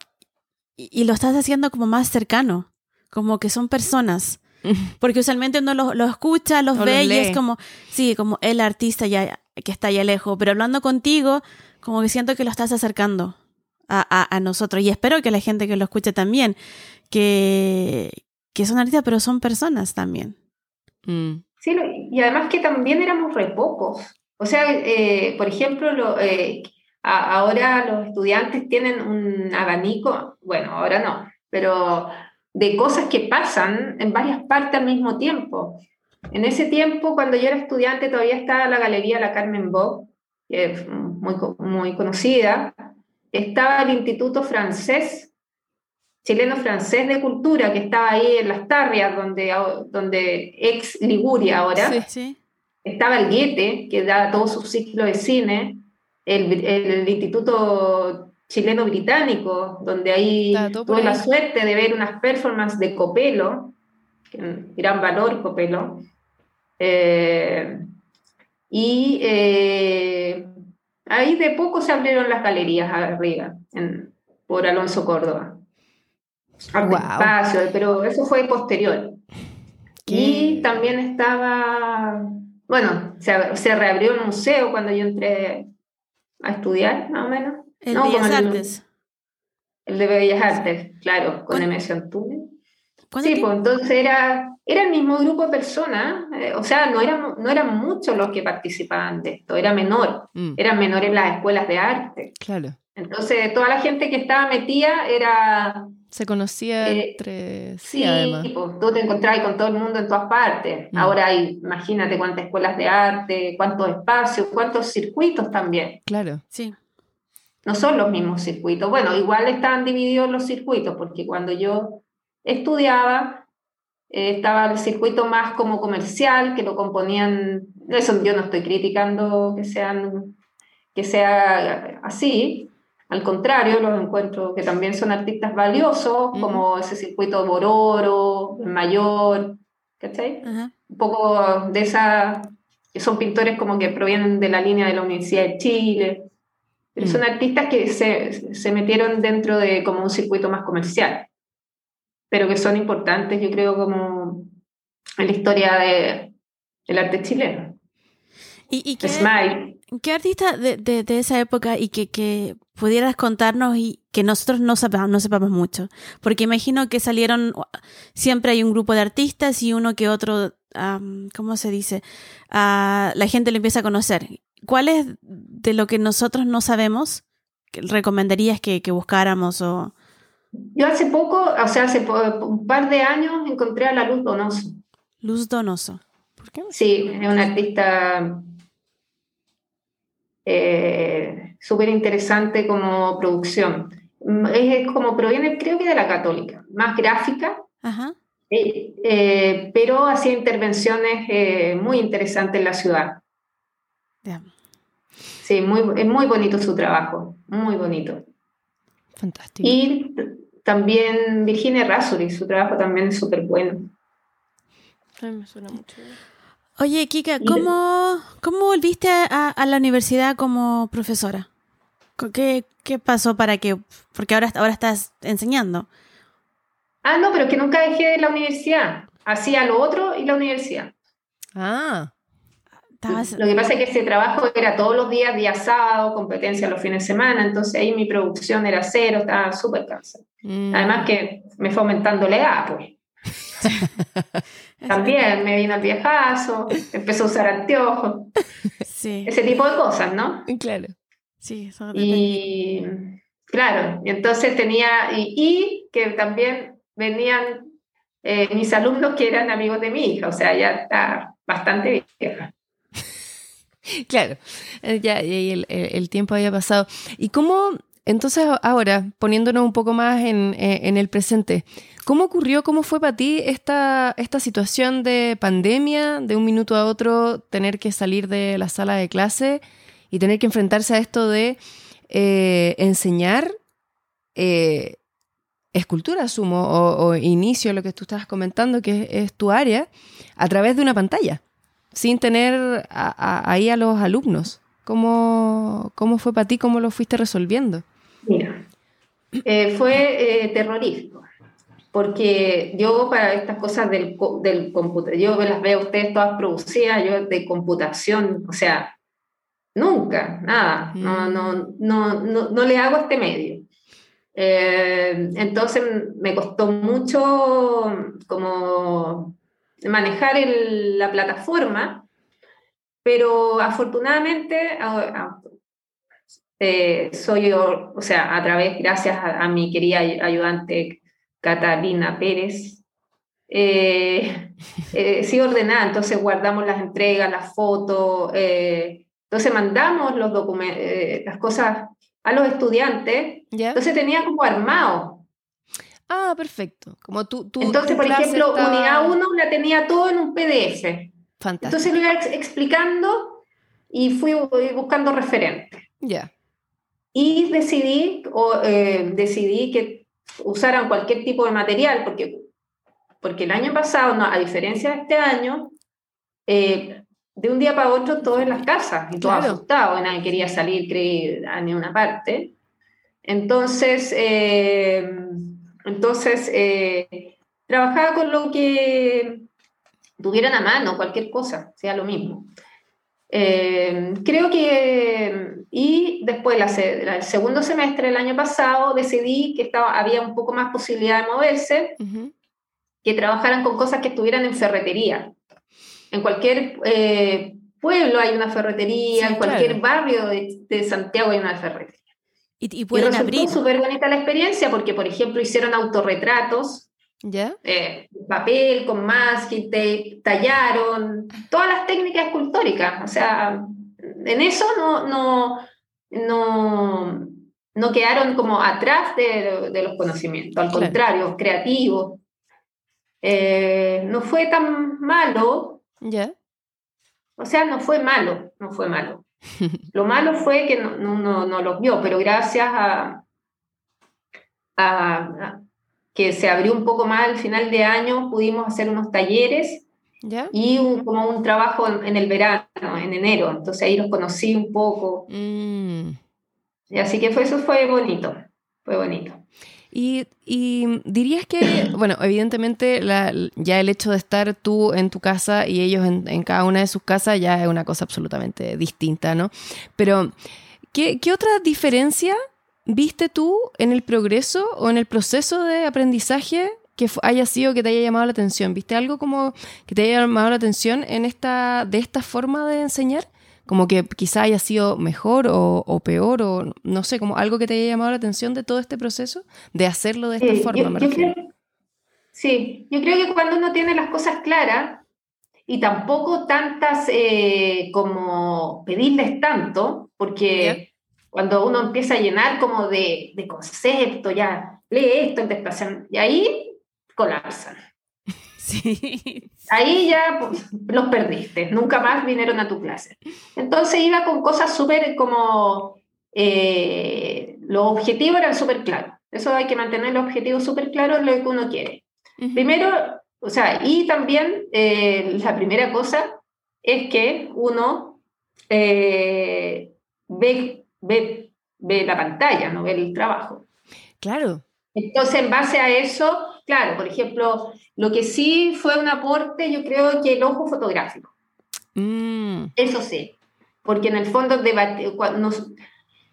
y lo estás haciendo como más cercano, como que son personas. Porque usualmente uno los lo escucha, los ve y es como, sí, como el artista ya que está allá lejos, pero hablando contigo, como que siento que lo estás acercando a, a, nosotros y espero que la gente que lo escuche también, que, que son artistas, pero son personas también. Mm. Sí, y además que también éramos re pocos. O sea, eh, por ejemplo, lo, eh, ahora los estudiantes tienen un abanico, bueno, ahora no, pero de cosas que pasan en varias partes al mismo tiempo. En ese tiempo, cuando yo era estudiante, todavía estaba la galería La Carmen Bob, que es muy, muy conocida. Estaba el Instituto Francés, chileno-francés de cultura, que estaba ahí en Las Tarrias, donde, donde ex Liguria ahora. Estaba el Goethe, que da todo su ciclo de cine el, Instituto Chileno Británico, donde ahí tuve la suerte de ver unas performances de Copelo, gran valor Copelo. Eh, y eh, ahí de poco se abrieron las galerías arriba, por Alonso Córdoba. Espacio, pero eso fue posterior. Y también estaba, bueno, se, se, reabrió el museo cuando yo entré a estudiar, más o menos. El de Bellas Artes. El, de Bellas Artes, claro, con Nemesio Antunes. Sí, pues entonces era, era el mismo grupo de personas, eh, o sea, no eran, no eran muchos los que participaban de esto, era menor, mm. eran menores las escuelas de arte. Claro. Entonces, toda la gente que estaba metida era... Se conocía eh, entre sí, además. Pues, tú te encontrabas con todo el mundo en todas partes. Mm. Ahora hay, imagínate cuántas escuelas de arte, cuántos espacios, cuántos circuitos también. Claro, sí. No son los mismos circuitos. Bueno, igual estaban divididos los circuitos, porque cuando yo estudiaba, eh, estaba el circuito más como comercial, que lo componían, eso yo no estoy criticando que, sean, que sea así, al contrario, los encuentro que también son artistas valiosos, como ese circuito Bororo, Mayor, ¿cachai? Un poco de esa, que son pintores como que provienen de la línea de la Universidad de Chile, pero son artistas que se, se, metieron dentro de como un circuito más comercial, pero que son importantes, yo creo, como en la historia de, del arte chileno. ¿Y, y qué, Smile. qué artista de, de, de, esa época y que, que pudieras contarnos y que nosotros no sepamos, no sepamos mucho. Porque imagino que salieron, siempre hay un grupo de artistas y uno que otro, ¿cómo se dice? Uh, la gente lo empieza a conocer. ¿Cuál es de lo que nosotros no sabemos que recomendarías que, que buscáramos o... Yo hace poco, o sea, hace un par de años encontré a la Luz Donoso. Luz Donoso. ¿Por qué? Sí, es una artista eh, súper interesante como producción. Es como proviene, creo que de la católica, más gráfica, eh, eh, pero hacía intervenciones muy interesantes en la ciudad. Sí, muy, es muy bonito su trabajo, muy bonito. Fantástico. Y también Virginia Rasuri, su trabajo también es súper bueno. me suena mucho. Oye, Kika, ¿cómo, cómo volviste a, la universidad como profesora? ¿Qué, ¿Qué, pasó para que...? Porque ahora, ahora estás enseñando. Ah, no, pero que nunca dejé la universidad. Hacía lo otro y la universidad. Ah. Lo que pasa es que ese trabajo era todos los días, día sábado, competencia los fines de semana, entonces ahí mi producción era cero, estaba súper cansada. Mm. Además que me fue aumentando la edad, pues. También me vino el viejazo, empezó a usar anteojos. Sí. Ese tipo de cosas, ¿no? Claro. Sí, y claro, y entonces tenía, y, que también venían eh, mis alumnos que eran amigos de mi hija, o sea, ya está bastante vieja. Claro, eh, ya el, el, tiempo había pasado. ¿Y cómo, entonces ahora, poniéndonos un poco más en, eh, en, el presente, ¿cómo ocurrió, cómo fue para ti esta, esta situación de pandemia, de un minuto a otro tener que salir de la sala de clase y tener que enfrentarse a esto de eh, enseñar escultura, asumo, o, o, inicio, lo que tú estabas comentando, que es, tu área, a través de una pantalla, sin tener ahí a los alumnos? ¿Cómo, ¿Cómo fue para ti? ¿Cómo lo fuiste resolviendo? Mira, eh, fue eh, terrorífico, porque yo para estas cosas del, del computador, yo las veo ustedes todas producidas, yo de computación, o sea, nunca, nada, no, mm. no, no, no, no le hago este medio. Eh, entonces me costó mucho como manejar la plataforma, pero afortunadamente eh, soy yo, o sea, a través, gracias a, mi querida ayudante Catalina Pérez, eh, eh, sí ordenada, entonces guardamos las entregas, las fotos, entonces mandamos los documentos, las cosas a los estudiantes, entonces tenía como armado. Ah, perfecto. Como tú, tú entonces, por ejemplo, unidad 1 la tenía todo en un PDF. Fantástico. Entonces lo iba explicando y fui buscando referentes. Ya. Y decidí, o, eh, decidí que usaran cualquier tipo de material, porque, porque el año pasado, no, a diferencia de este año, eh, de un día para otro todo en las casas, y todo asustado, nadie quería salir creer, a ninguna parte. Entonces, eh, entonces trabajaba con lo que tuvieran a mano, cualquier cosa, sea lo mismo. Eh, creo que, y después, el segundo semestre del año pasado, decidí que estaba, había un poco más posibilidad de moverse, que trabajaran con cosas que estuvieran en ferretería. En cualquier eh, pueblo hay una ferretería, en cualquier barrio de, Santiago hay una ferretería. Y, y pueden y resultó súper bonita la experiencia porque, por ejemplo, hicieron autorretratos ¿Ya? Eh, papel con más, te tallaron, todas las técnicas escultóricas. O sea, en eso no, no, no, no quedaron como atrás de, de los conocimientos, al contrario, creativos. Eh, no fue tan malo. ¿Ya? O sea, no fue malo, no fue malo. Lo malo fue que no, no, no los vio, pero gracias a, a que se abrió un poco más al final de año, pudimos hacer unos talleres y como un trabajo en, el verano, en enero. Entonces ahí los conocí un poco. Mm. Y así que fue, eso fue bonito, fue bonito. Y, dirías que, bueno, evidentemente ya el hecho de estar tú en tu casa y ellos en, cada una de sus casas ya es una cosa absolutamente distinta, ¿no? Pero, ¿qué, qué otra diferencia viste tú en el progreso o en el proceso de aprendizaje que haya sido que te haya llamado la atención? ¿Viste algo como que te haya llamado la atención en esta, de esta forma de enseñar? Como que quizá haya sido mejor o, peor, o no sé, como algo que te haya llamado la atención de todo este proceso, de hacerlo de esta forma. sí, yo creo que cuando uno tiene las cosas claras y tampoco tantas eh, como pedirles tanto, porque cuando uno empieza a llenar como de, de conceptos, ya lee esto, y ahí colapsan. Sí. Ahí ya pues, los perdiste, nunca más vinieron a tu clase. Entonces iba con cosas súper como, eh, los objetivos eran súper claros. Eso hay que mantener los objetivos súper claros, lo que uno quiere. Primero, o sea, y también eh, la primera cosa es que uno eh, ve ve, ve la pantalla, no ve el trabajo. Claro. Entonces, en base a eso, claro, por ejemplo, lo que sí fue un aporte, yo creo que el ojo fotográfico. Mm. Eso sí, porque en el fondo debate, nos,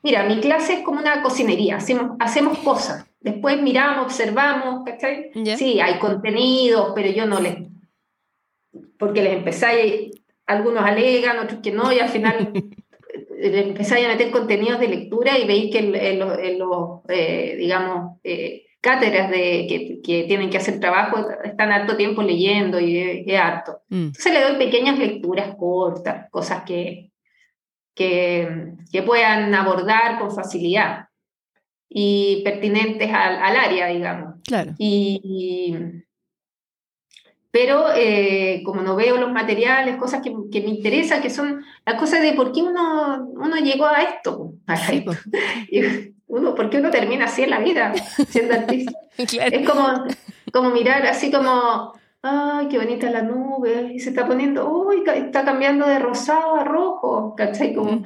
mira, mi clase es como una cocinería, hacemos, hacemos cosas, después miramos, observamos, ¿cachai? Sí, hay contenidos, pero yo no les, porque les empezáis, algunos alegan, otros que no, y al final empezáis a meter contenidos de lectura y veis que en, los, eh, digamos, eh, cátedras de, que, que, tienen que hacer trabajo están harto tiempo leyendo y es, harto. Mm. Entonces le doy pequeñas lecturas cortas, cosas que, que, que, puedan abordar con facilidad. y pertinentes al, al área, digamos. Claro. Y, y- pero eh, como no veo los materiales, cosas que, que me interesan, que son las cosas de por qué uno, uno llegó a esto. a Sí, esto. uno, ¿Por qué uno termina así en la vida siendo artista? Claro. Es como, como mirar así como, ay, qué bonita la nube, y se está poniendo, uy, está cambiando de rosado a rojo, ¿cachai? Como,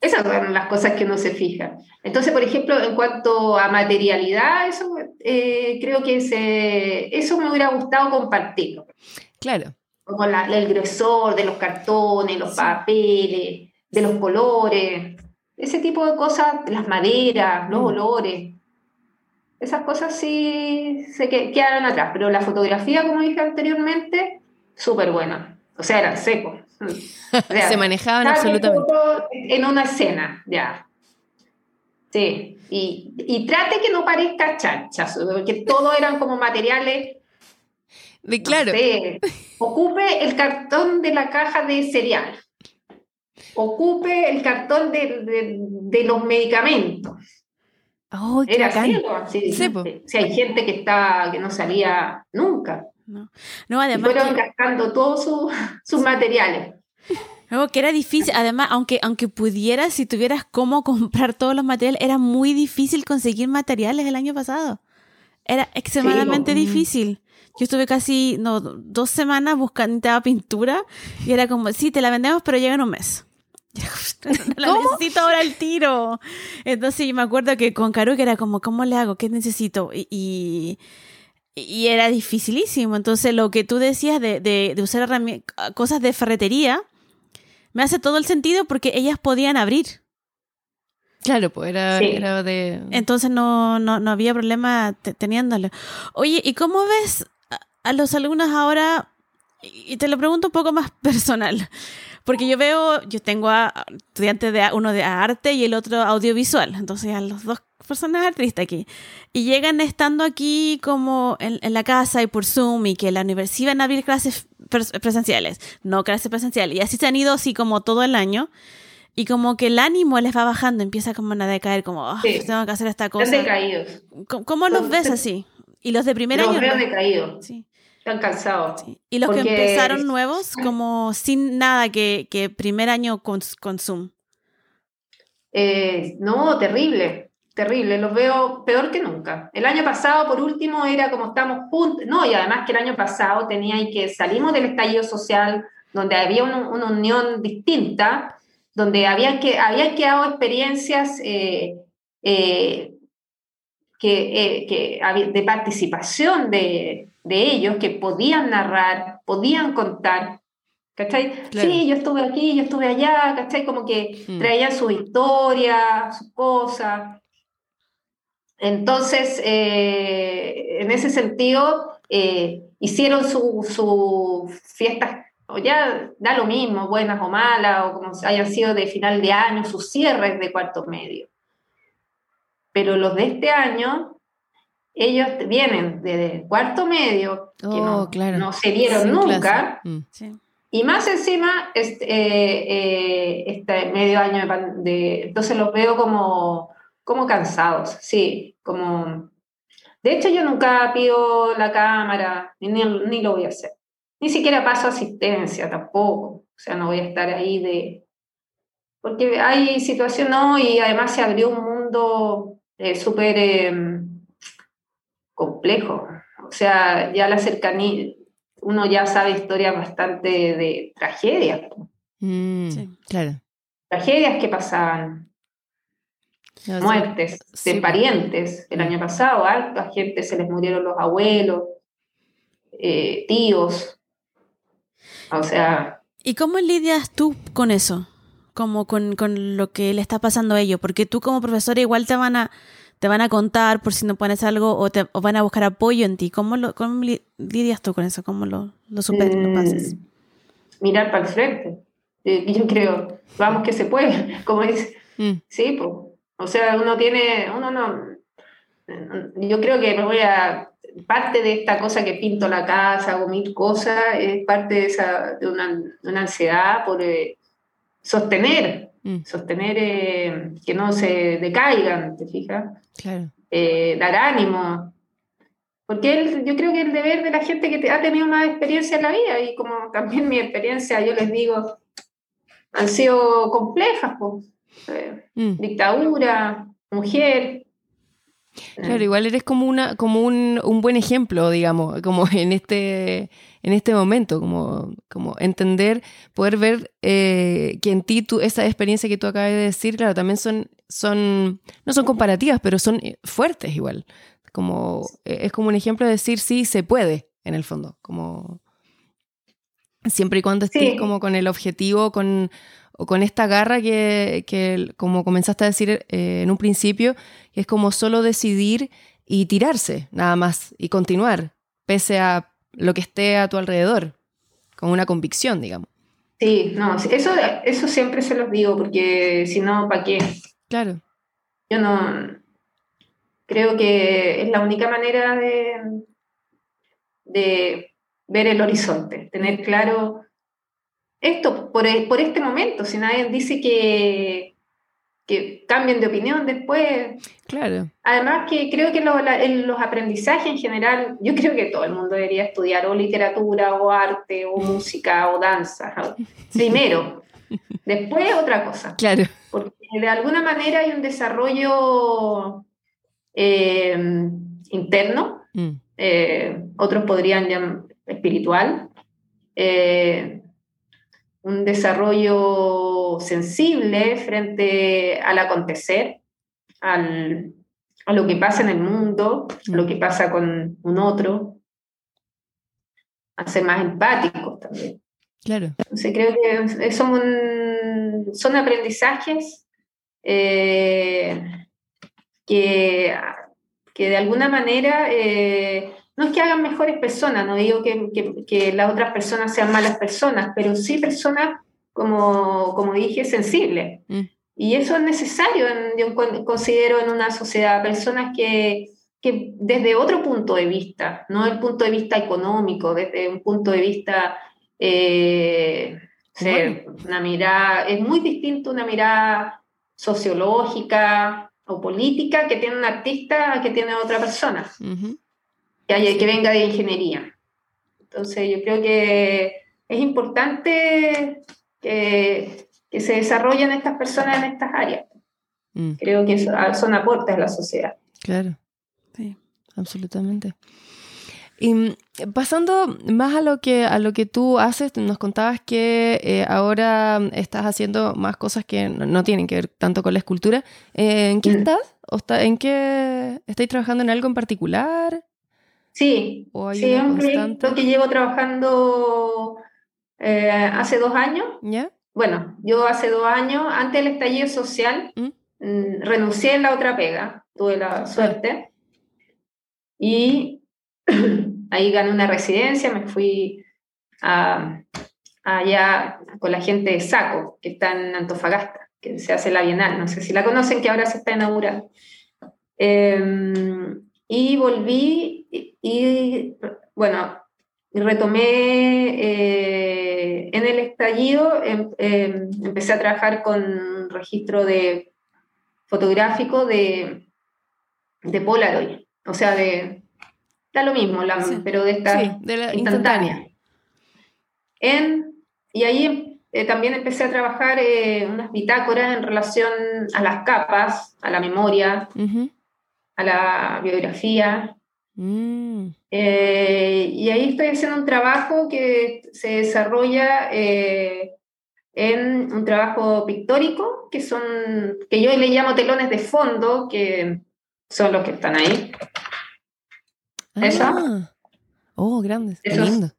esas son las cosas que uno se fija. Entonces, por ejemplo, en cuanto a materialidad, eso eh, creo que se, eso me hubiera gustado compartirlo, Claro. como la- el grosor de los cartones, los papeles, de los colores, ese tipo de cosas, las maderas, los Mm. olores. Esas cosas sí se que- quedaron atrás, pero la fotografía, como dije anteriormente, súper buena. O sea, eran secos. O sea, Se manejaban absolutamente. En una escena, ya. Sí. Y, y trate que no parezca chanchas, porque todo eran como materiales. De, no claro. sé, ocupe el cartón de la caja de cereal. Ocupe el cartón de, de- de los medicamentos. Oh, Era así. Sí, Sí, po. sí, hay gente que está que no salía nunca. No, no Y además fueron que, gastando todos sus- sus materiales. no, que era difícil, además, aunque, aunque pudieras, si tuvieras cómo comprar todos los materiales, era muy difícil conseguir materiales el año pasado. Era extremadamente difícil. Yo estuve casi, no, dos semanas buscando pintura y era como, sí, te la vendemos, pero llega en un mes. La ¿Cómo? necesito ahora al tiro. Entonces yo me acuerdo que con que era como, ¿cómo le hago? ¿Qué necesito? Y, y, y era dificilísimo. Entonces lo que tú decías de, de, de usar cosas de ferretería, me hace todo el sentido porque ellas podían abrir. Claro, pues era, Sí. era de. Entonces no, no, no había problema te- teniéndolo. Oye, ¿y cómo ves a, a los alumnos ahora? Y te lo pregunto un poco más personal. Porque yo veo, yo tengo a estudiantes de uno de arte y el otro audiovisual. Entonces a los dos personas artistas aquí. Y llegan estando aquí como en, en la casa y por Zoom y que la universidad van a abrir clases pres- presenciales. No clases presenciales. Y así se han ido así como todo el año. Y como que el ánimo les va bajando, empieza como a decaer, como, "Ah, Sí. tengo que hacer esta Están cosa. decaídos. ¿Cómo, cómo los ves así? Y los de primer Los año. veo no. decaídos. Sí, Están cansados. sí. Y los que empezaron nuevos, como sin nada que, que primer año con, con Zoom. Eh, no, terrible, terrible, los veo peor que nunca. El año pasado, por último, era como estamos juntos, no, y además que el año pasado tenía y que salimos del estallido social, donde había una, una unión distinta, donde habían, que, habían quedado experiencias eh, eh, que, que había- de participación de, de ellos, que podían narrar, podían contar. ¿Cachai? Claro. Sí, yo estuve aquí, yo estuve allá, ¿cachai? Como que Mm. traían su historia, sus cosas. Entonces, eh, en ese sentido, eh, hicieron sus su fiestas, o ya da lo mismo, buenas o malas, o como hayan sido de final de año, sus cierres de cuarto medio. Pero los de este año, ellos vienen de cuarto medio, que Oh, no, claro. no se vieron Sin nunca. Mm. Sí. y más encima, este, eh, eh, este medio año de, de- Entonces los veo como, como cansados, sí, como... De hecho, yo nunca pido la cámara, ni, ni lo voy a hacer. Ni siquiera paso asistencia tampoco. O sea, no voy a estar ahí de... Porque hay situación, no, y además se abrió un mundo eh, súper eh, complejo. O sea, ya la cercanía, uno ya sabe historias bastante de tragedias, Mm, Sí. Claro. tragedias que pasaban, No, muertes sí, de parientes. El año pasado, a harta gente se les murieron los abuelos, eh, tíos. O sea, ¿Y cómo lidias tú con eso? Como con, con lo que le está pasando a ellos. Porque tú como profesora igual te van a, te van a contar por si no pones algo o, te, o van a buscar apoyo en ti. ¿Cómo, lo, cómo li- lidias tú con eso? ¿Cómo lo, lo superas, lo mm, mirar para el frente. Eh, yo creo, vamos que se puede, como dice. Mm. Sí, pues. O sea, uno tiene, uno no. Yo creo que me voy a. Parte de esta cosa que pinto la casa, hago mil cosas, es parte de, esa, de una, de una ansiedad por, eh, sostener, Mm. sostener eh, que no se decaigan, ¿te fijas? Claro. Eh, dar ánimo. Porque él, yo creo que el deber de la gente que te- ha tenido más experiencia en la vida, y como también mi experiencia, yo les digo, han sido complejas, pues. Eh, Mm. dictadura, mujer. Claro, igual eres como una, como un, un buen ejemplo, digamos, como en este, en este momento, como, como entender, poder ver eh, que en ti tú, esa experiencia que tú acabas de decir, claro, también son, son, no son comparativas, pero son eh, fuertes igual. Como, eh, es como un ejemplo de decir sí se puede, en el fondo. Como siempre y cuando estés Sí. como con el objetivo, con, o con esta garra que, que, como comenzaste a decir eh, en un principio, que es como solo decidir y tirarse, nada más, y continuar, pese a lo que esté a tu alrededor, con una convicción, digamos. Sí, no, eso, eso siempre se los digo, porque si no, ¿para qué? Claro, Yo no creo que es la única manera de, de ver el horizonte, tener claro esto por, e- por este momento. Si nadie dice que, que cambien de opinión después. claro. Además que creo que lo- la- los aprendizajes en general, yo creo que todo el mundo debería estudiar o literatura o arte o música o danza. Primero. Después otra cosa Claro, porque de alguna manera hay un desarrollo eh, interno, Mm, eh, otros podrían llamar espiritual, eh, un desarrollo sensible frente al acontecer, al- a lo que pasa en el mundo, a lo que pasa con un otro, a ser más empáticos también. claro. Entonces creo que son, un- son aprendizajes eh, que, que de alguna manera eh, no es que hagan mejores personas, no digo que, que- que las otras personas sean malas personas, pero sí personas, como, como dije, sensibles. Mm. Y eso es necesario, en- yo con- considero, en una sociedad, personas que, que desde otro punto de vista, no el punto de vista económico, desde un punto de vista, eh, ser una mirada, es muy distinto una mirada sociológica o política que tiene un artista que tiene otra persona, que, haya- que venga de ingeniería. Entonces yo creo que es importante que, que se desarrollen estas personas en estas áreas. Mm, Creo que ah, son aportes a la sociedad. claro. Sí. absolutamente. Y mm, pasando más a lo que a lo que tú haces, nos contabas que eh, ahora estás haciendo más cosas que no, no tienen que ver tanto con la escultura. Eh, ¿En qué Mm. estás? ¿O está, ¿En qué estáis trabajando en algo en particular? Sí, ¿O hay sí, es un proyecto que llevo trabajando eh, hace dos años. ¿Ya? Bueno, yo hace dos años, antes del estallido social, ¿Mm? mm, renuncié en la otra pega, tuve la suerte. Y ahí gané una residencia, me fui a- allá con la gente de Saco, que está en Antofagasta, que se hace la Bienal, no sé si la conocen, que ahora se está inaugurando. Eh, y volví y, bueno, retomé eh, en el estallido, em- em, empecé a trabajar con un registro de fotográfico de, de Polaroid, o sea, de, da lo mismo, la- Sí. pero de esta Sí, de la instantánea. instantánea. En, y ahí eh, también empecé a trabajar eh, unas bitácoras en relación a las capas, a la memoria, a la biografía. Mm, Eh, y ahí estoy haciendo un trabajo que se desarrolla eh, en un trabajo pictórico, que son, que yo le llamo telones de fondo, que son los que están ahí. ¿Esa? Ah. Oh, grandes. Qué lindo.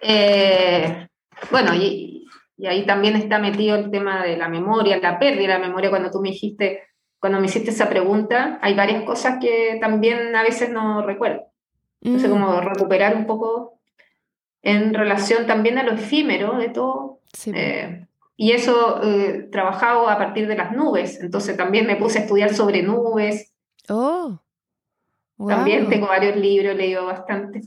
Eh, bueno, y, y ahí también está metido el tema de la memoria, la pérdida de la memoria. Cuando tú me dijiste, cuando me hiciste esa pregunta, hay varias cosas que también a veces no recuerdo. Entonces, Mm, como recuperar un poco en relación también a lo efímero de todo. sí, eh, y eso eh, trabajado a partir de las nubes. Entonces también me puse a estudiar sobre nubes. Oh. También Guau. tengo varios libros, he leído bastante.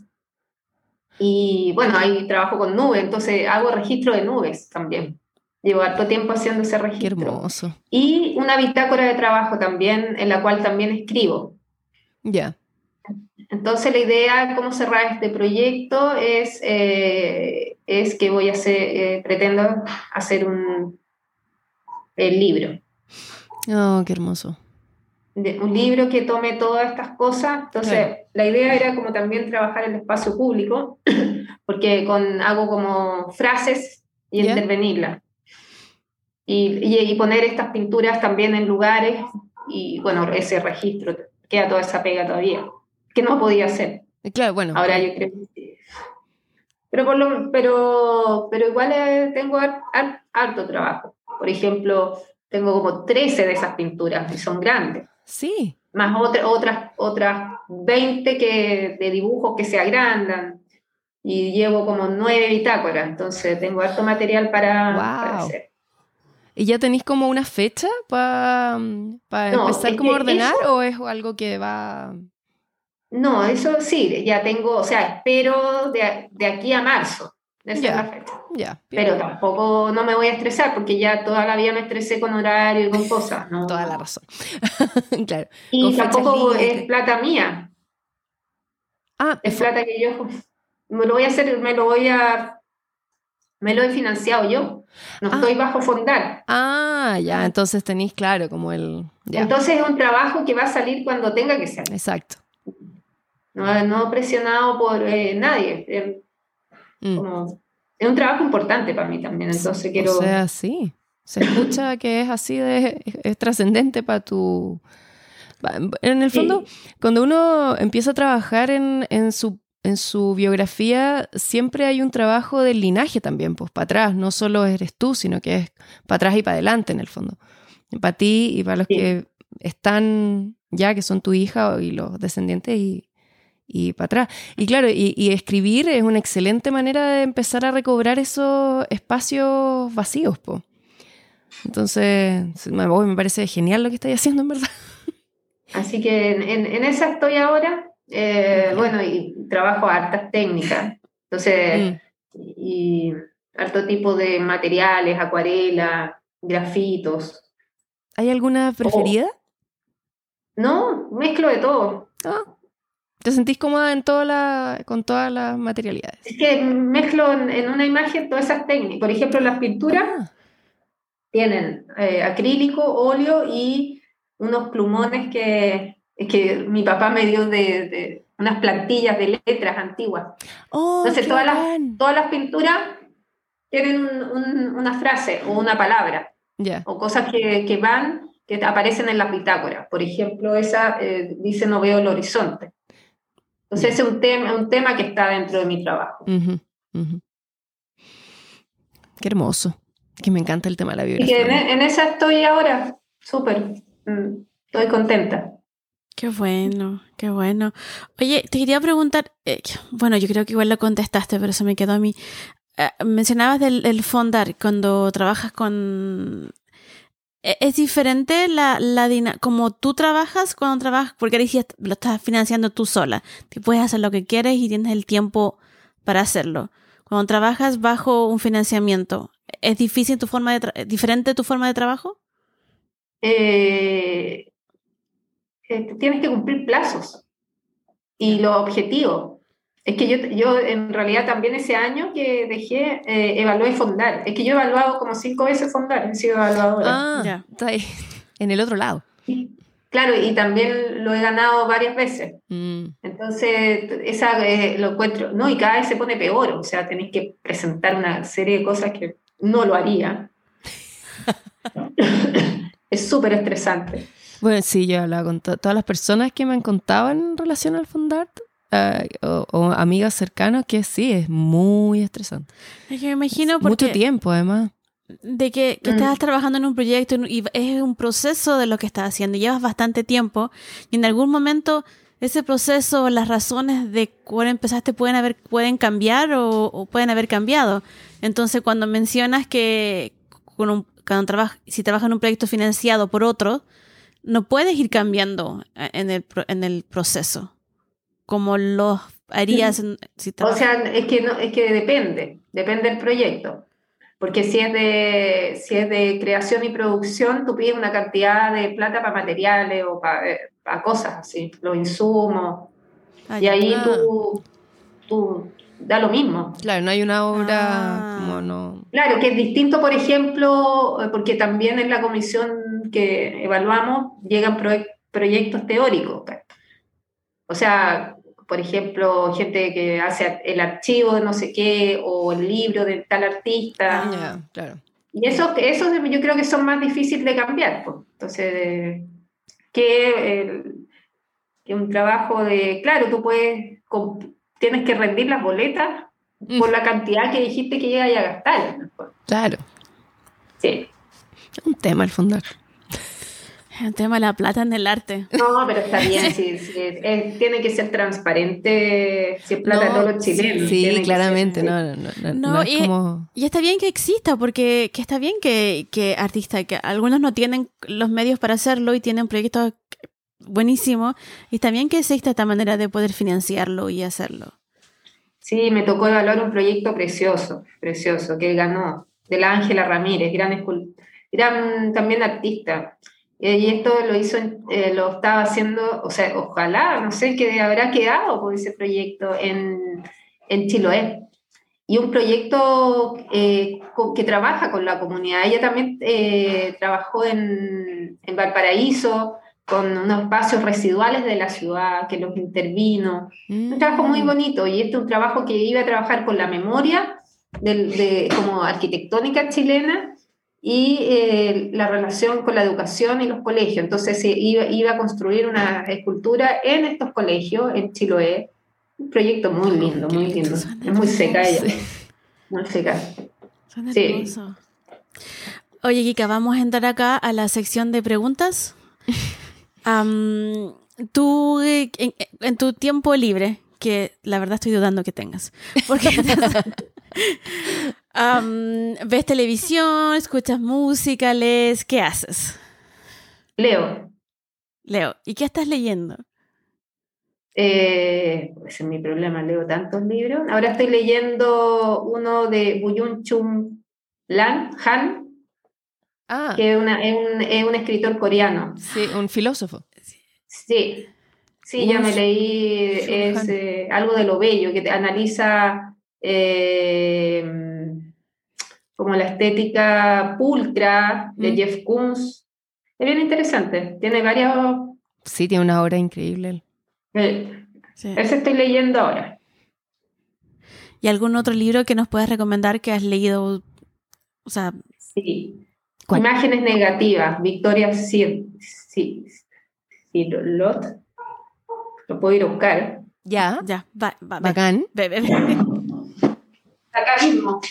Y bueno, ahí trabajo con nubes, entonces hago registro de nubes también. Llevo harto tiempo haciendo ese registro. Qué hermoso. Y una bitácora de trabajo también, en la cual también escribo. Ya. Entonces la idea, cómo cerrar este proyecto, es, eh, es que voy a hacer, eh, pretendo hacer un el libro. Oh, qué hermoso. De- un libro que tome todas estas cosas. Entonces, Claro. la idea era como también trabajar en el espacio público, porque con, hago como frases y Ya. intervenirlas. Y, y, y poner estas pinturas también en lugares, y bueno, ese registro, queda toda esa pega todavía, que no podía hacer. Eh, Claro, bueno. Ahora yo creo que. Pero, por lo, pero, pero igual eh, tengo har- har- harto trabajo. Por ejemplo, tengo como 13 de esas pinturas y son grandes. Sí. Más otra- otras, otras 20 que, de dibujos que se agrandan. Y llevo como 9 bitácoras. Entonces tengo harto material para, para Wow. hacer. ¿Y ya tenéis como una fecha para No, empezar es como a ordenar eso- o es algo que va... No, eso sí, ya tengo, o sea, espero de, de aquí a marzo. Esa Ya. es la fecha. Pero tampoco no me voy a estresar porque ya toda la vida me estresé con horario y con cosas. ¿no? Toda la razón. claro. Y tampoco es plata mía, Ah, es plata que yo me lo voy a hacer, me lo voy a, me lo he financiado yo. No Ah. estoy bajo fondar. ah, ya, entonces tenéis claro como el... Ya, Entonces es un trabajo que va a salir cuando tenga que ser. exacto. No, no presionado por eh, nadie. eh, Mm. como- es un trabajo importante para mí también. Entonces quiero. O sea, sí. Se escucha que es así de... es, es trascendente para tu... En el Sí. fondo, cuando uno empieza a trabajar en, en su, en su biografía, siempre hay un trabajo del linaje también, pues para atrás. No solo eres tú, sino que es para atrás y para adelante en el fondo. Para ti y para los Sí. que están ya, que son tu hija y los descendientes y, y para atrás. Y claro, y, y escribir es una excelente manera de empezar a recobrar esos espacios vacíos, po. Entonces, me, parece genial lo que estáis haciendo, en verdad. Así que en, en- en esa estoy ahora. Eh, bueno, y trabajo hartas técnicas. Entonces, Mm. y harto tipo de materiales, acuarela, grafitos. ¿Hay alguna preferida? No, mezclo de todo. Ah. ¿Te sentís cómoda en toda la, con todas las materialidades? Es que mezclo en, en una imagen todas esas técnicas. Por ejemplo, las pinturas Ah, tienen eh, acrílico, óleo y unos plumones que, que mi papá me dio de, de unas plantillas de letras antiguas. Oh, Entonces, todas las, todas las pinturas tienen un- un- una frase o una palabra o cosas que, que van, que aparecen en las bitácoras. Por ejemplo, esa eh, dice no veo el horizonte. Entonces, ese es un tema, un tema que está dentro de mi trabajo. Qué hermoso. Que me encanta el tema de la Y que en, biografía. en esa estoy ahora, súper. Mm, Estoy contenta. Qué bueno, qué bueno. Oye, te quería preguntar, eh, bueno, yo creo que igual lo contestaste, pero se me quedó a mí. Eh, mencionabas del, el fondar, cuando trabajas con... ¿e- ¿Es diferente la, la como tú trabajas cuando trabajas? Porque ahora lo estás financiando tú sola. Te puedes hacer lo que quieres y tienes el tiempo para hacerlo. Cuando trabajas bajo un financiamiento, ¿es difícil tu forma de diferente tu forma de trabajo? Eh, eh, tienes que cumplir plazos y los objetivos. Es que yo, yo en realidad también ese año que dejé, eh, evalué fondar. Es que yo he evaluado como cinco veces fondar, he sido evaluadora. Ah, Ya. está ahí. En el otro lado. Claro, y también lo he ganado varias veces. Mm, Entonces, esa eh, lo encuentro, no, y cada vez se pone peor, o sea, tenéis que presentar una serie de cosas que no lo haría. es súper estresante. Bueno, sí, yo he hablado con to- todas las personas que me han contado en relación al Fondart ah, o, o amigas cercanas que sí, es muy estresante. Es que me imagino porque... Mucho tiempo, además. de que, que Mm. estás trabajando en un proyecto y es un proceso de lo que estás haciendo. Llevas bastante tiempo y en algún momento ese proceso, las razones de cuál empezaste pueden haber pueden cambiar o, o pueden haber cambiado. Entonces, cuando mencionas que con un- cuando trabajas, si trabajas en un proyecto financiado por otro, no puedes ir cambiando en el, en el proceso como lo harías en- si O sea, es que, no, es que depende, depende del proyecto. porque si es, de, si es de creación y producción, tú pides una cantidad de plata para materiales o para, eh, para cosas así, los insumos. Ah, y ahí Ah. tú, tú da lo mismo. Claro, no hay una obra Ah. como no. Claro, que es distinto, por ejemplo, eh, porque también en la comisión que evaluamos llegan proye- proyectos teóricos. O sea, por ejemplo, gente que hace el archivo de no sé qué o el libro de tal artista. Ah. Claro. Y eso, esos yo creo que son más difíciles de cambiar. pues. Entonces, que, el- que un trabajo de, claro, tú puedes, tienes que rendir las boletas por la cantidad que dijiste que llegas a gastar. Claro. Sí. Un tema el fundar. El tema de la plata en el arte. No, pero está bien, sí, sí, tiene que ser transparente, si es plata de No, todos los chilenos. Sí, claramente, ser- no, no, no, no, No, no es y- como... Y está bien que exista, porque que está bien que, que artistas, que algunos no tienen los medios para hacerlo y tienen proyectos buenísimos, y está bien que exista esta manera de poder financiarlo y hacerlo. Sí, me tocó evaluar un proyecto precioso, precioso, que ganó, de la Ángela Ramírez, gran, gran también artista. Y esto lo hizo, eh, lo estaba haciendo, o sea, ojalá, no sé qué habrá quedado por ese proyecto en, en Chiloé. Y un proyecto eh, que trabaja con la comunidad. Ella también eh, trabajó en, en Valparaíso con unos espacios residuales de la ciudad, que los intervino. Un trabajo muy bonito y este es un trabajo que iba a trabajar con la memoria del- de, como arquitectónica chilena y eh, la relación con la educación y los colegios. Entonces se iba, iba a construir una escultura en estos colegios, en Chiloé. Un proyecto muy lindo, Qué muy lindo. Es muy seca ella. Muy seca. Sí. Oye, Kika, vamos a entrar acá a la sección de preguntas. Am, tú, eh, en, en tu tiempo libre, que la verdad estoy dudando que tengas, porque ves televisión, escuchas música, lees, ¿qué haces? Leo. Leo, ¿y qué estás leyendo? Eh, ese es mi problema, leo tantos libros. Ahora estoy leyendo uno de Buyun Chum Lan, Han, Ah, que es, una- es un, es un escritor coreano. sí, un filósofo. Sí, sí, ya me Uf, leí es, eh, algo de lo bello, que te analiza eh, como la estética pulcra de Mm. Jeff Koons. Es bien interesante, tiene varios... Sí, tiene una obra increíble. él. eh, Sí. ese estoy leyendo ahora. ¿Y algún otro libro que nos puedas recomendar que has leído? O sea, Sí. ¿Cuál? Imágenes negativas, Victoria Sir, sí, Lot. Lo puedo ir a buscar. Ya, ya, va, va, ve, bacán. ve, ve, ve. Acá mismo.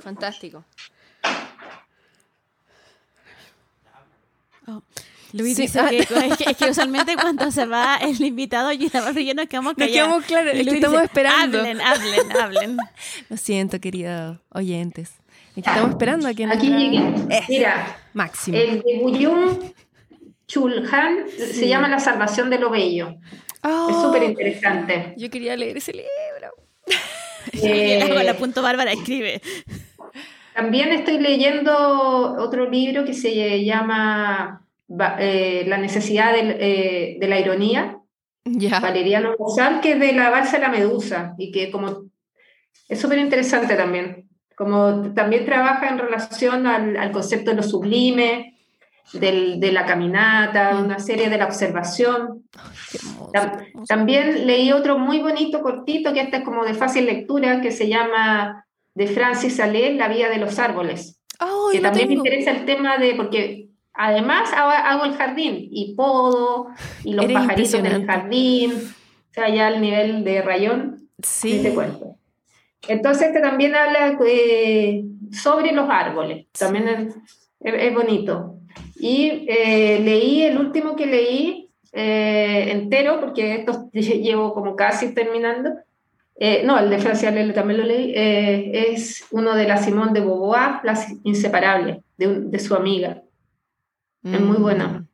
Fantástico. Oh, Luis Sí, dice ah. que, es que, es que usualmente cuando se va el invitado y la ya nos quedamos Nos callados. quedamos claro, es que estamos dice, esperando. Hablen, hablen, hablen. Lo siento, queridos oyentes. Es que estamos esperando a que Aquí llegué. Eh, Mira, Máximo. el de Buyun Chulhan se llama La salvación de lo bello. Oh, Es súper interesante. Yo quería leer ese libro. Eh, la punto Bárbara escribe. También estoy leyendo otro libro que se llama eh, La necesidad del- eh, de la ironía, Ya. Valeriano Rosal, que es de la balsa de la medusa y que como es súper interesante también. Como también trabaja en relación al, al concepto de lo sublime, del- de la caminata, una serie de la observación. También leí otro muy bonito, cortito, que este es como de fácil lectura, que se llama de Francis Salé, La vida de los árboles. Ay, que también me interesa el tema de, porque además hago, el jardín y podo y los Eres pajaritos en el jardín, o sea, ya al nivel de rayón, Sí. te cuento. Entonces este también habla eh, sobre los árboles, también es bonito. Y eh, leí, el último que leí eh, entero, porque esto llevo como casi terminando, eh, no, el de Francia Lele también lo leí, eh, es uno de la Simone de Beauvoir, Las Inseparables, de, un- de su amiga. Es muy bueno. Mm.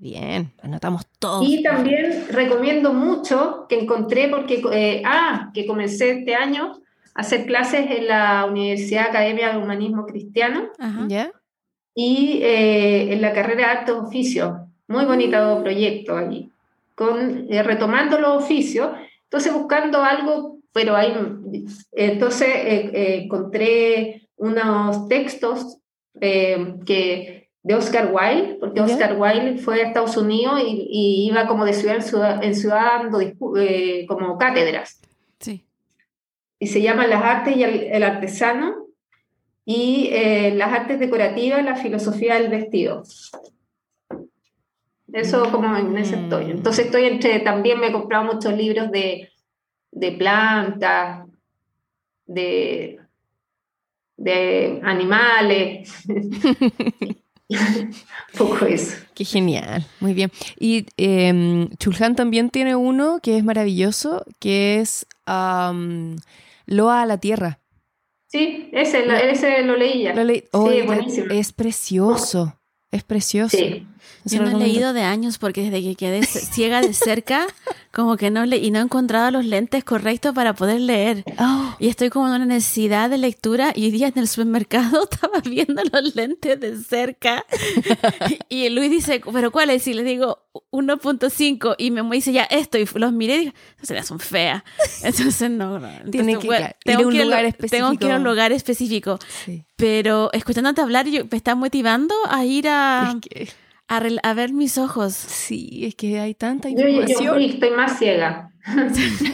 Bien, anotamos todo. Y también recomiendo mucho que encontré, porque, eh, ah, que comencé este año hacer clases en la Universidad Academia de Humanismo Cristiano Ajá. Y eh, en la carrera de Artes Oficios. Muy bonito proyecto allí, con, eh, retomando los oficios, entonces buscando algo, pero hay, entonces eh, eh, encontré unos textos eh, que, de Oscar Wilde, porque. Oscar Wilde fue a Estados Unidos y, y iba como de ciudad en ciudad, en ciudad dando eh, como cátedras Sí. y se llaman las artes y el, el artesano y eh, las artes decorativas, la filosofía del vestido. Eso como en ese Mm. estoy. Entonces estoy entre, también me he comprado muchos libros de, de plantas, de, de animales. Un poco eso. Qué genial, muy bien. Y eh, Chulhan también tiene uno que es maravilloso, que es Loa a la Tierra. Sí, ese, lo- ese lo leí ya. Lo leí- Sí, Oiga, buenísimo. es precioso, es precioso. Sí. Yo no he leído de años porque desde que quedé ciega de cerca, como que no le y no he encontrado los lentes correctos para poder leer. Oh, Y estoy como en una necesidad de lectura y hoy día en el supermercado estaba viendo los lentes de cerca y Luis dice, ¿pero cuáles? Y le digo 1.5 y me dice, ya esto y los miré y dije, esas son feas. Entonces no, no. Entonces, Tiene que bueno, ir a tengo un que ir a lugar lo- Tengo que ir a un específico. lugar específico. sí. Pero escuchándote hablar yo, me está motivando a ir a, Es que- a, a ver mis ojos. sí, es que hay tanta Yo, yo- yo información. fui, estoy más ciega.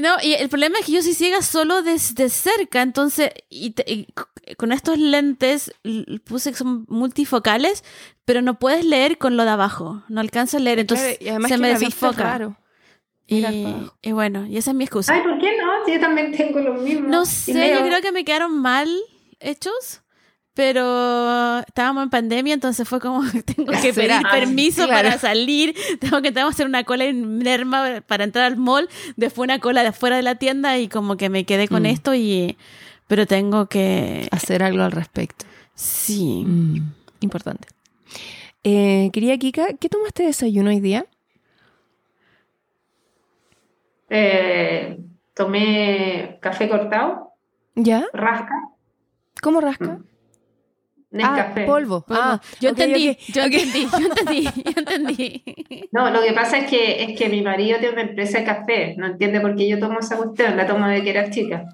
No, y el problema es que yo soy ciega solo desde cerca, entonces, y, te- y con estos lentes puse que son multifocales, pero no puedes leer con lo de abajo, no alcanzo a leer, entonces Claro, y además se me desenfoca. Y, y bueno, y esa es mi excusa. Ay, ¿por qué no? Si yo también tengo lo mismo. no sé, yo creo que me quedaron mal hechos. Pero estábamos en pandemia, entonces fue como tengo que pedir permiso Claro. para salir, tengo que tengo que hacer una cola en Lerma para entrar al mall, después una cola de afuera de la tienda y como que me quedé con Mm. esto y pero tengo que Hacer algo al respecto. sí. Mm, importante. Eh, quería Kika, ¿qué tomaste de desayuno hoy día? Eh, tomé café cortado, ¿Ya? rasca, ¿Cómo rasca? Nescafé. Ah, polvo. Polvo. Ah, yo entendí, yo entendí, yo entendí, yo entendí. No, lo que pasa es que, es que mi marido tiene una empresa de café. No entiende por qué yo tomo esa cuestión. La tomo de que era chica.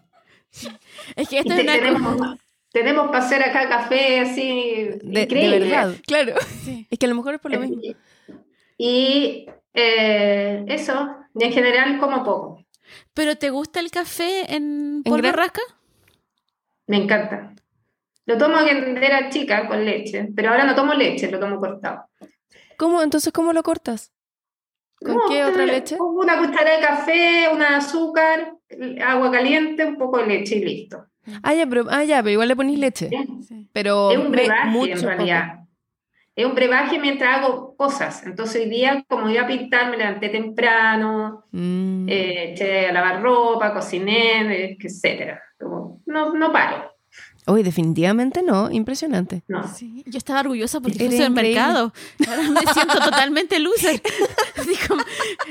Es que Y esto te- es una tenemos, tenemos para hacer acá café así De, de increíble. verdad, claro. Sí. Es que a lo mejor es por lo mismo. Y eh, eso, y en general como poco. ¿Pero te gusta el café en ¿En polvo rasca? Me encanta. Lo tomo cuando era chica con leche, pero ahora no tomo leche, lo tomo cortado. ¿Cómo? Entonces, ¿cómo lo cortas? ¿Con No, qué otra leche? Una cucharada de café, una azúcar, agua caliente, un poco de leche y listo. Ah, ya, pero, ah, ya, pero igual le ponís leche. Sí. Pero es un brebaje mucho en poco. realidad. Es un brebaje mientras hago cosas. Entonces hoy día, como iba a pintar, me levanté temprano, Mm. eh, eché a lavar ropa, cociné, etcétera. Como, no, no paro. Uy, definitivamente no. Impresionante. No. Sí, yo estaba orgullosa porque fui al supermercado. Ahora me siento totalmente loser. Así como,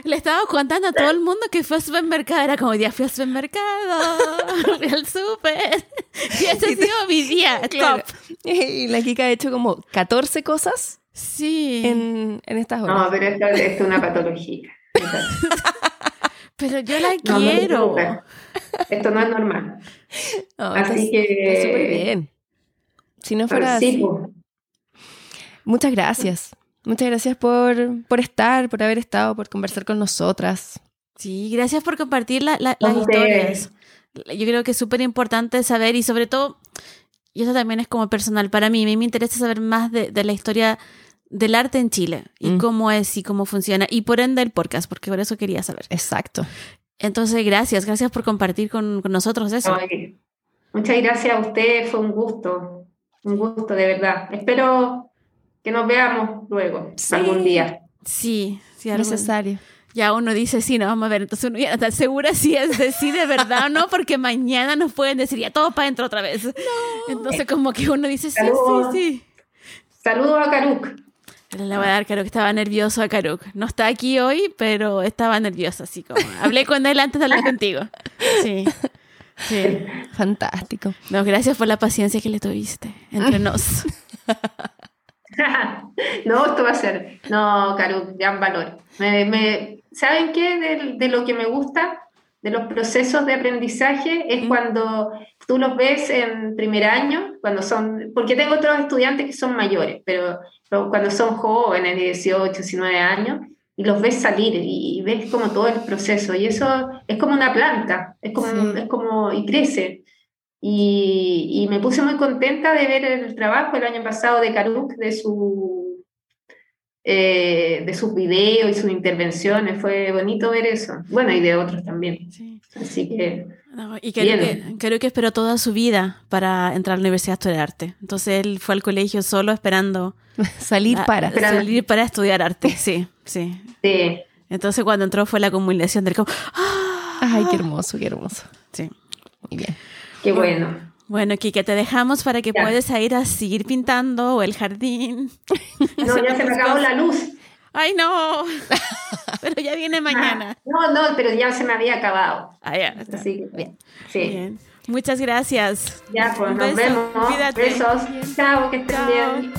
le estaba contando a todo el mundo que fue al supermercado. Era como, ya fui al supermercado, fui al super. Y ese ha sido mi día. Claro. Top. Y la Kika ha hecho como 14 cosas Sí. en, en estas horas. No, pero esto, esto es una patología. Pero yo la No, quiero. Esto no es normal. Así está- que- súper bien. Si no fuera Sí, así. pues. Muchas gracias. Muchas gracias por, por estar, por haber estado, por conversar con nosotras. Sí, gracias por compartir la- la- las historias. Yo creo que es súper importante saber y sobre todo, y eso también es como personal para mí, a mí me interesa saber más de, de la historia del arte en Chile y Mm. cómo es y cómo funciona y por ende el podcast, porque por eso quería saber. Exacto. Entonces, gracias, gracias por compartir con, con nosotros eso. Ay, Muchas gracias a usted, fue un gusto, un gusto de verdad. Espero que nos veamos luego, Sí. algún día. Sí, sí, algo- Necesario. ya uno dice, sí, no, vamos a ver, entonces uno ya no está segura si es de sí de verdad o no, porque mañana nos pueden decir ya todo para adentro otra vez. Entonces como que uno dice, sí, Saludos. sí, sí. Saludos a Karuk. Le voy a dar, Karuk, estaba nervioso a Karuk. No está aquí hoy, pero estaba nervioso, así como. Hablé con él antes de hablar contigo. Sí. Sí. Fantástico. No, gracias por la paciencia que le tuviste entre nos. no, esto va a ser. No, Caru, gran valor. Me, me, ¿Saben qué? De, de, lo que me gusta de los procesos de aprendizaje es cuando tú los ves en primer año, cuando son, porque tengo otros estudiantes que son mayores, pero cuando son jóvenes de 18, 19 años, y los ves salir y ves como todo el proceso, y eso es como una planta, es como, Sí. es como y crece. Y, y me puse muy contenta de ver el trabajo el año pasado de Karuk, de su eh, de sus videos y sus intervenciones, fue bonito ver eso. Bueno, y de otros también. Sí. Así que No, y creo que, Bien. creo que esperó toda su vida para entrar a la universidad a estudiar arte. Entonces él fue al colegio solo esperando Salir a- para. Esperando. salir para estudiar arte. Sí, sí. sí, Entonces cuando entró fue la acumulación del como, ¡ah! Ay, qué hermoso, qué hermoso. Sí. Muy bien. qué bueno. Bueno, Kike, te dejamos para que Ya. puedas ir a seguir pintando o el jardín. No, ya se me acabó la luz. ¡Ay, no! Pero ya viene mañana. No, no, pero ya se me había acabado. Ah, ya, está. Así que, Bien. sí. Bien. Muchas gracias. Ya, pues Un nos beso. vemos. Cuídate. Besos. Chao, que estén Chao. bien.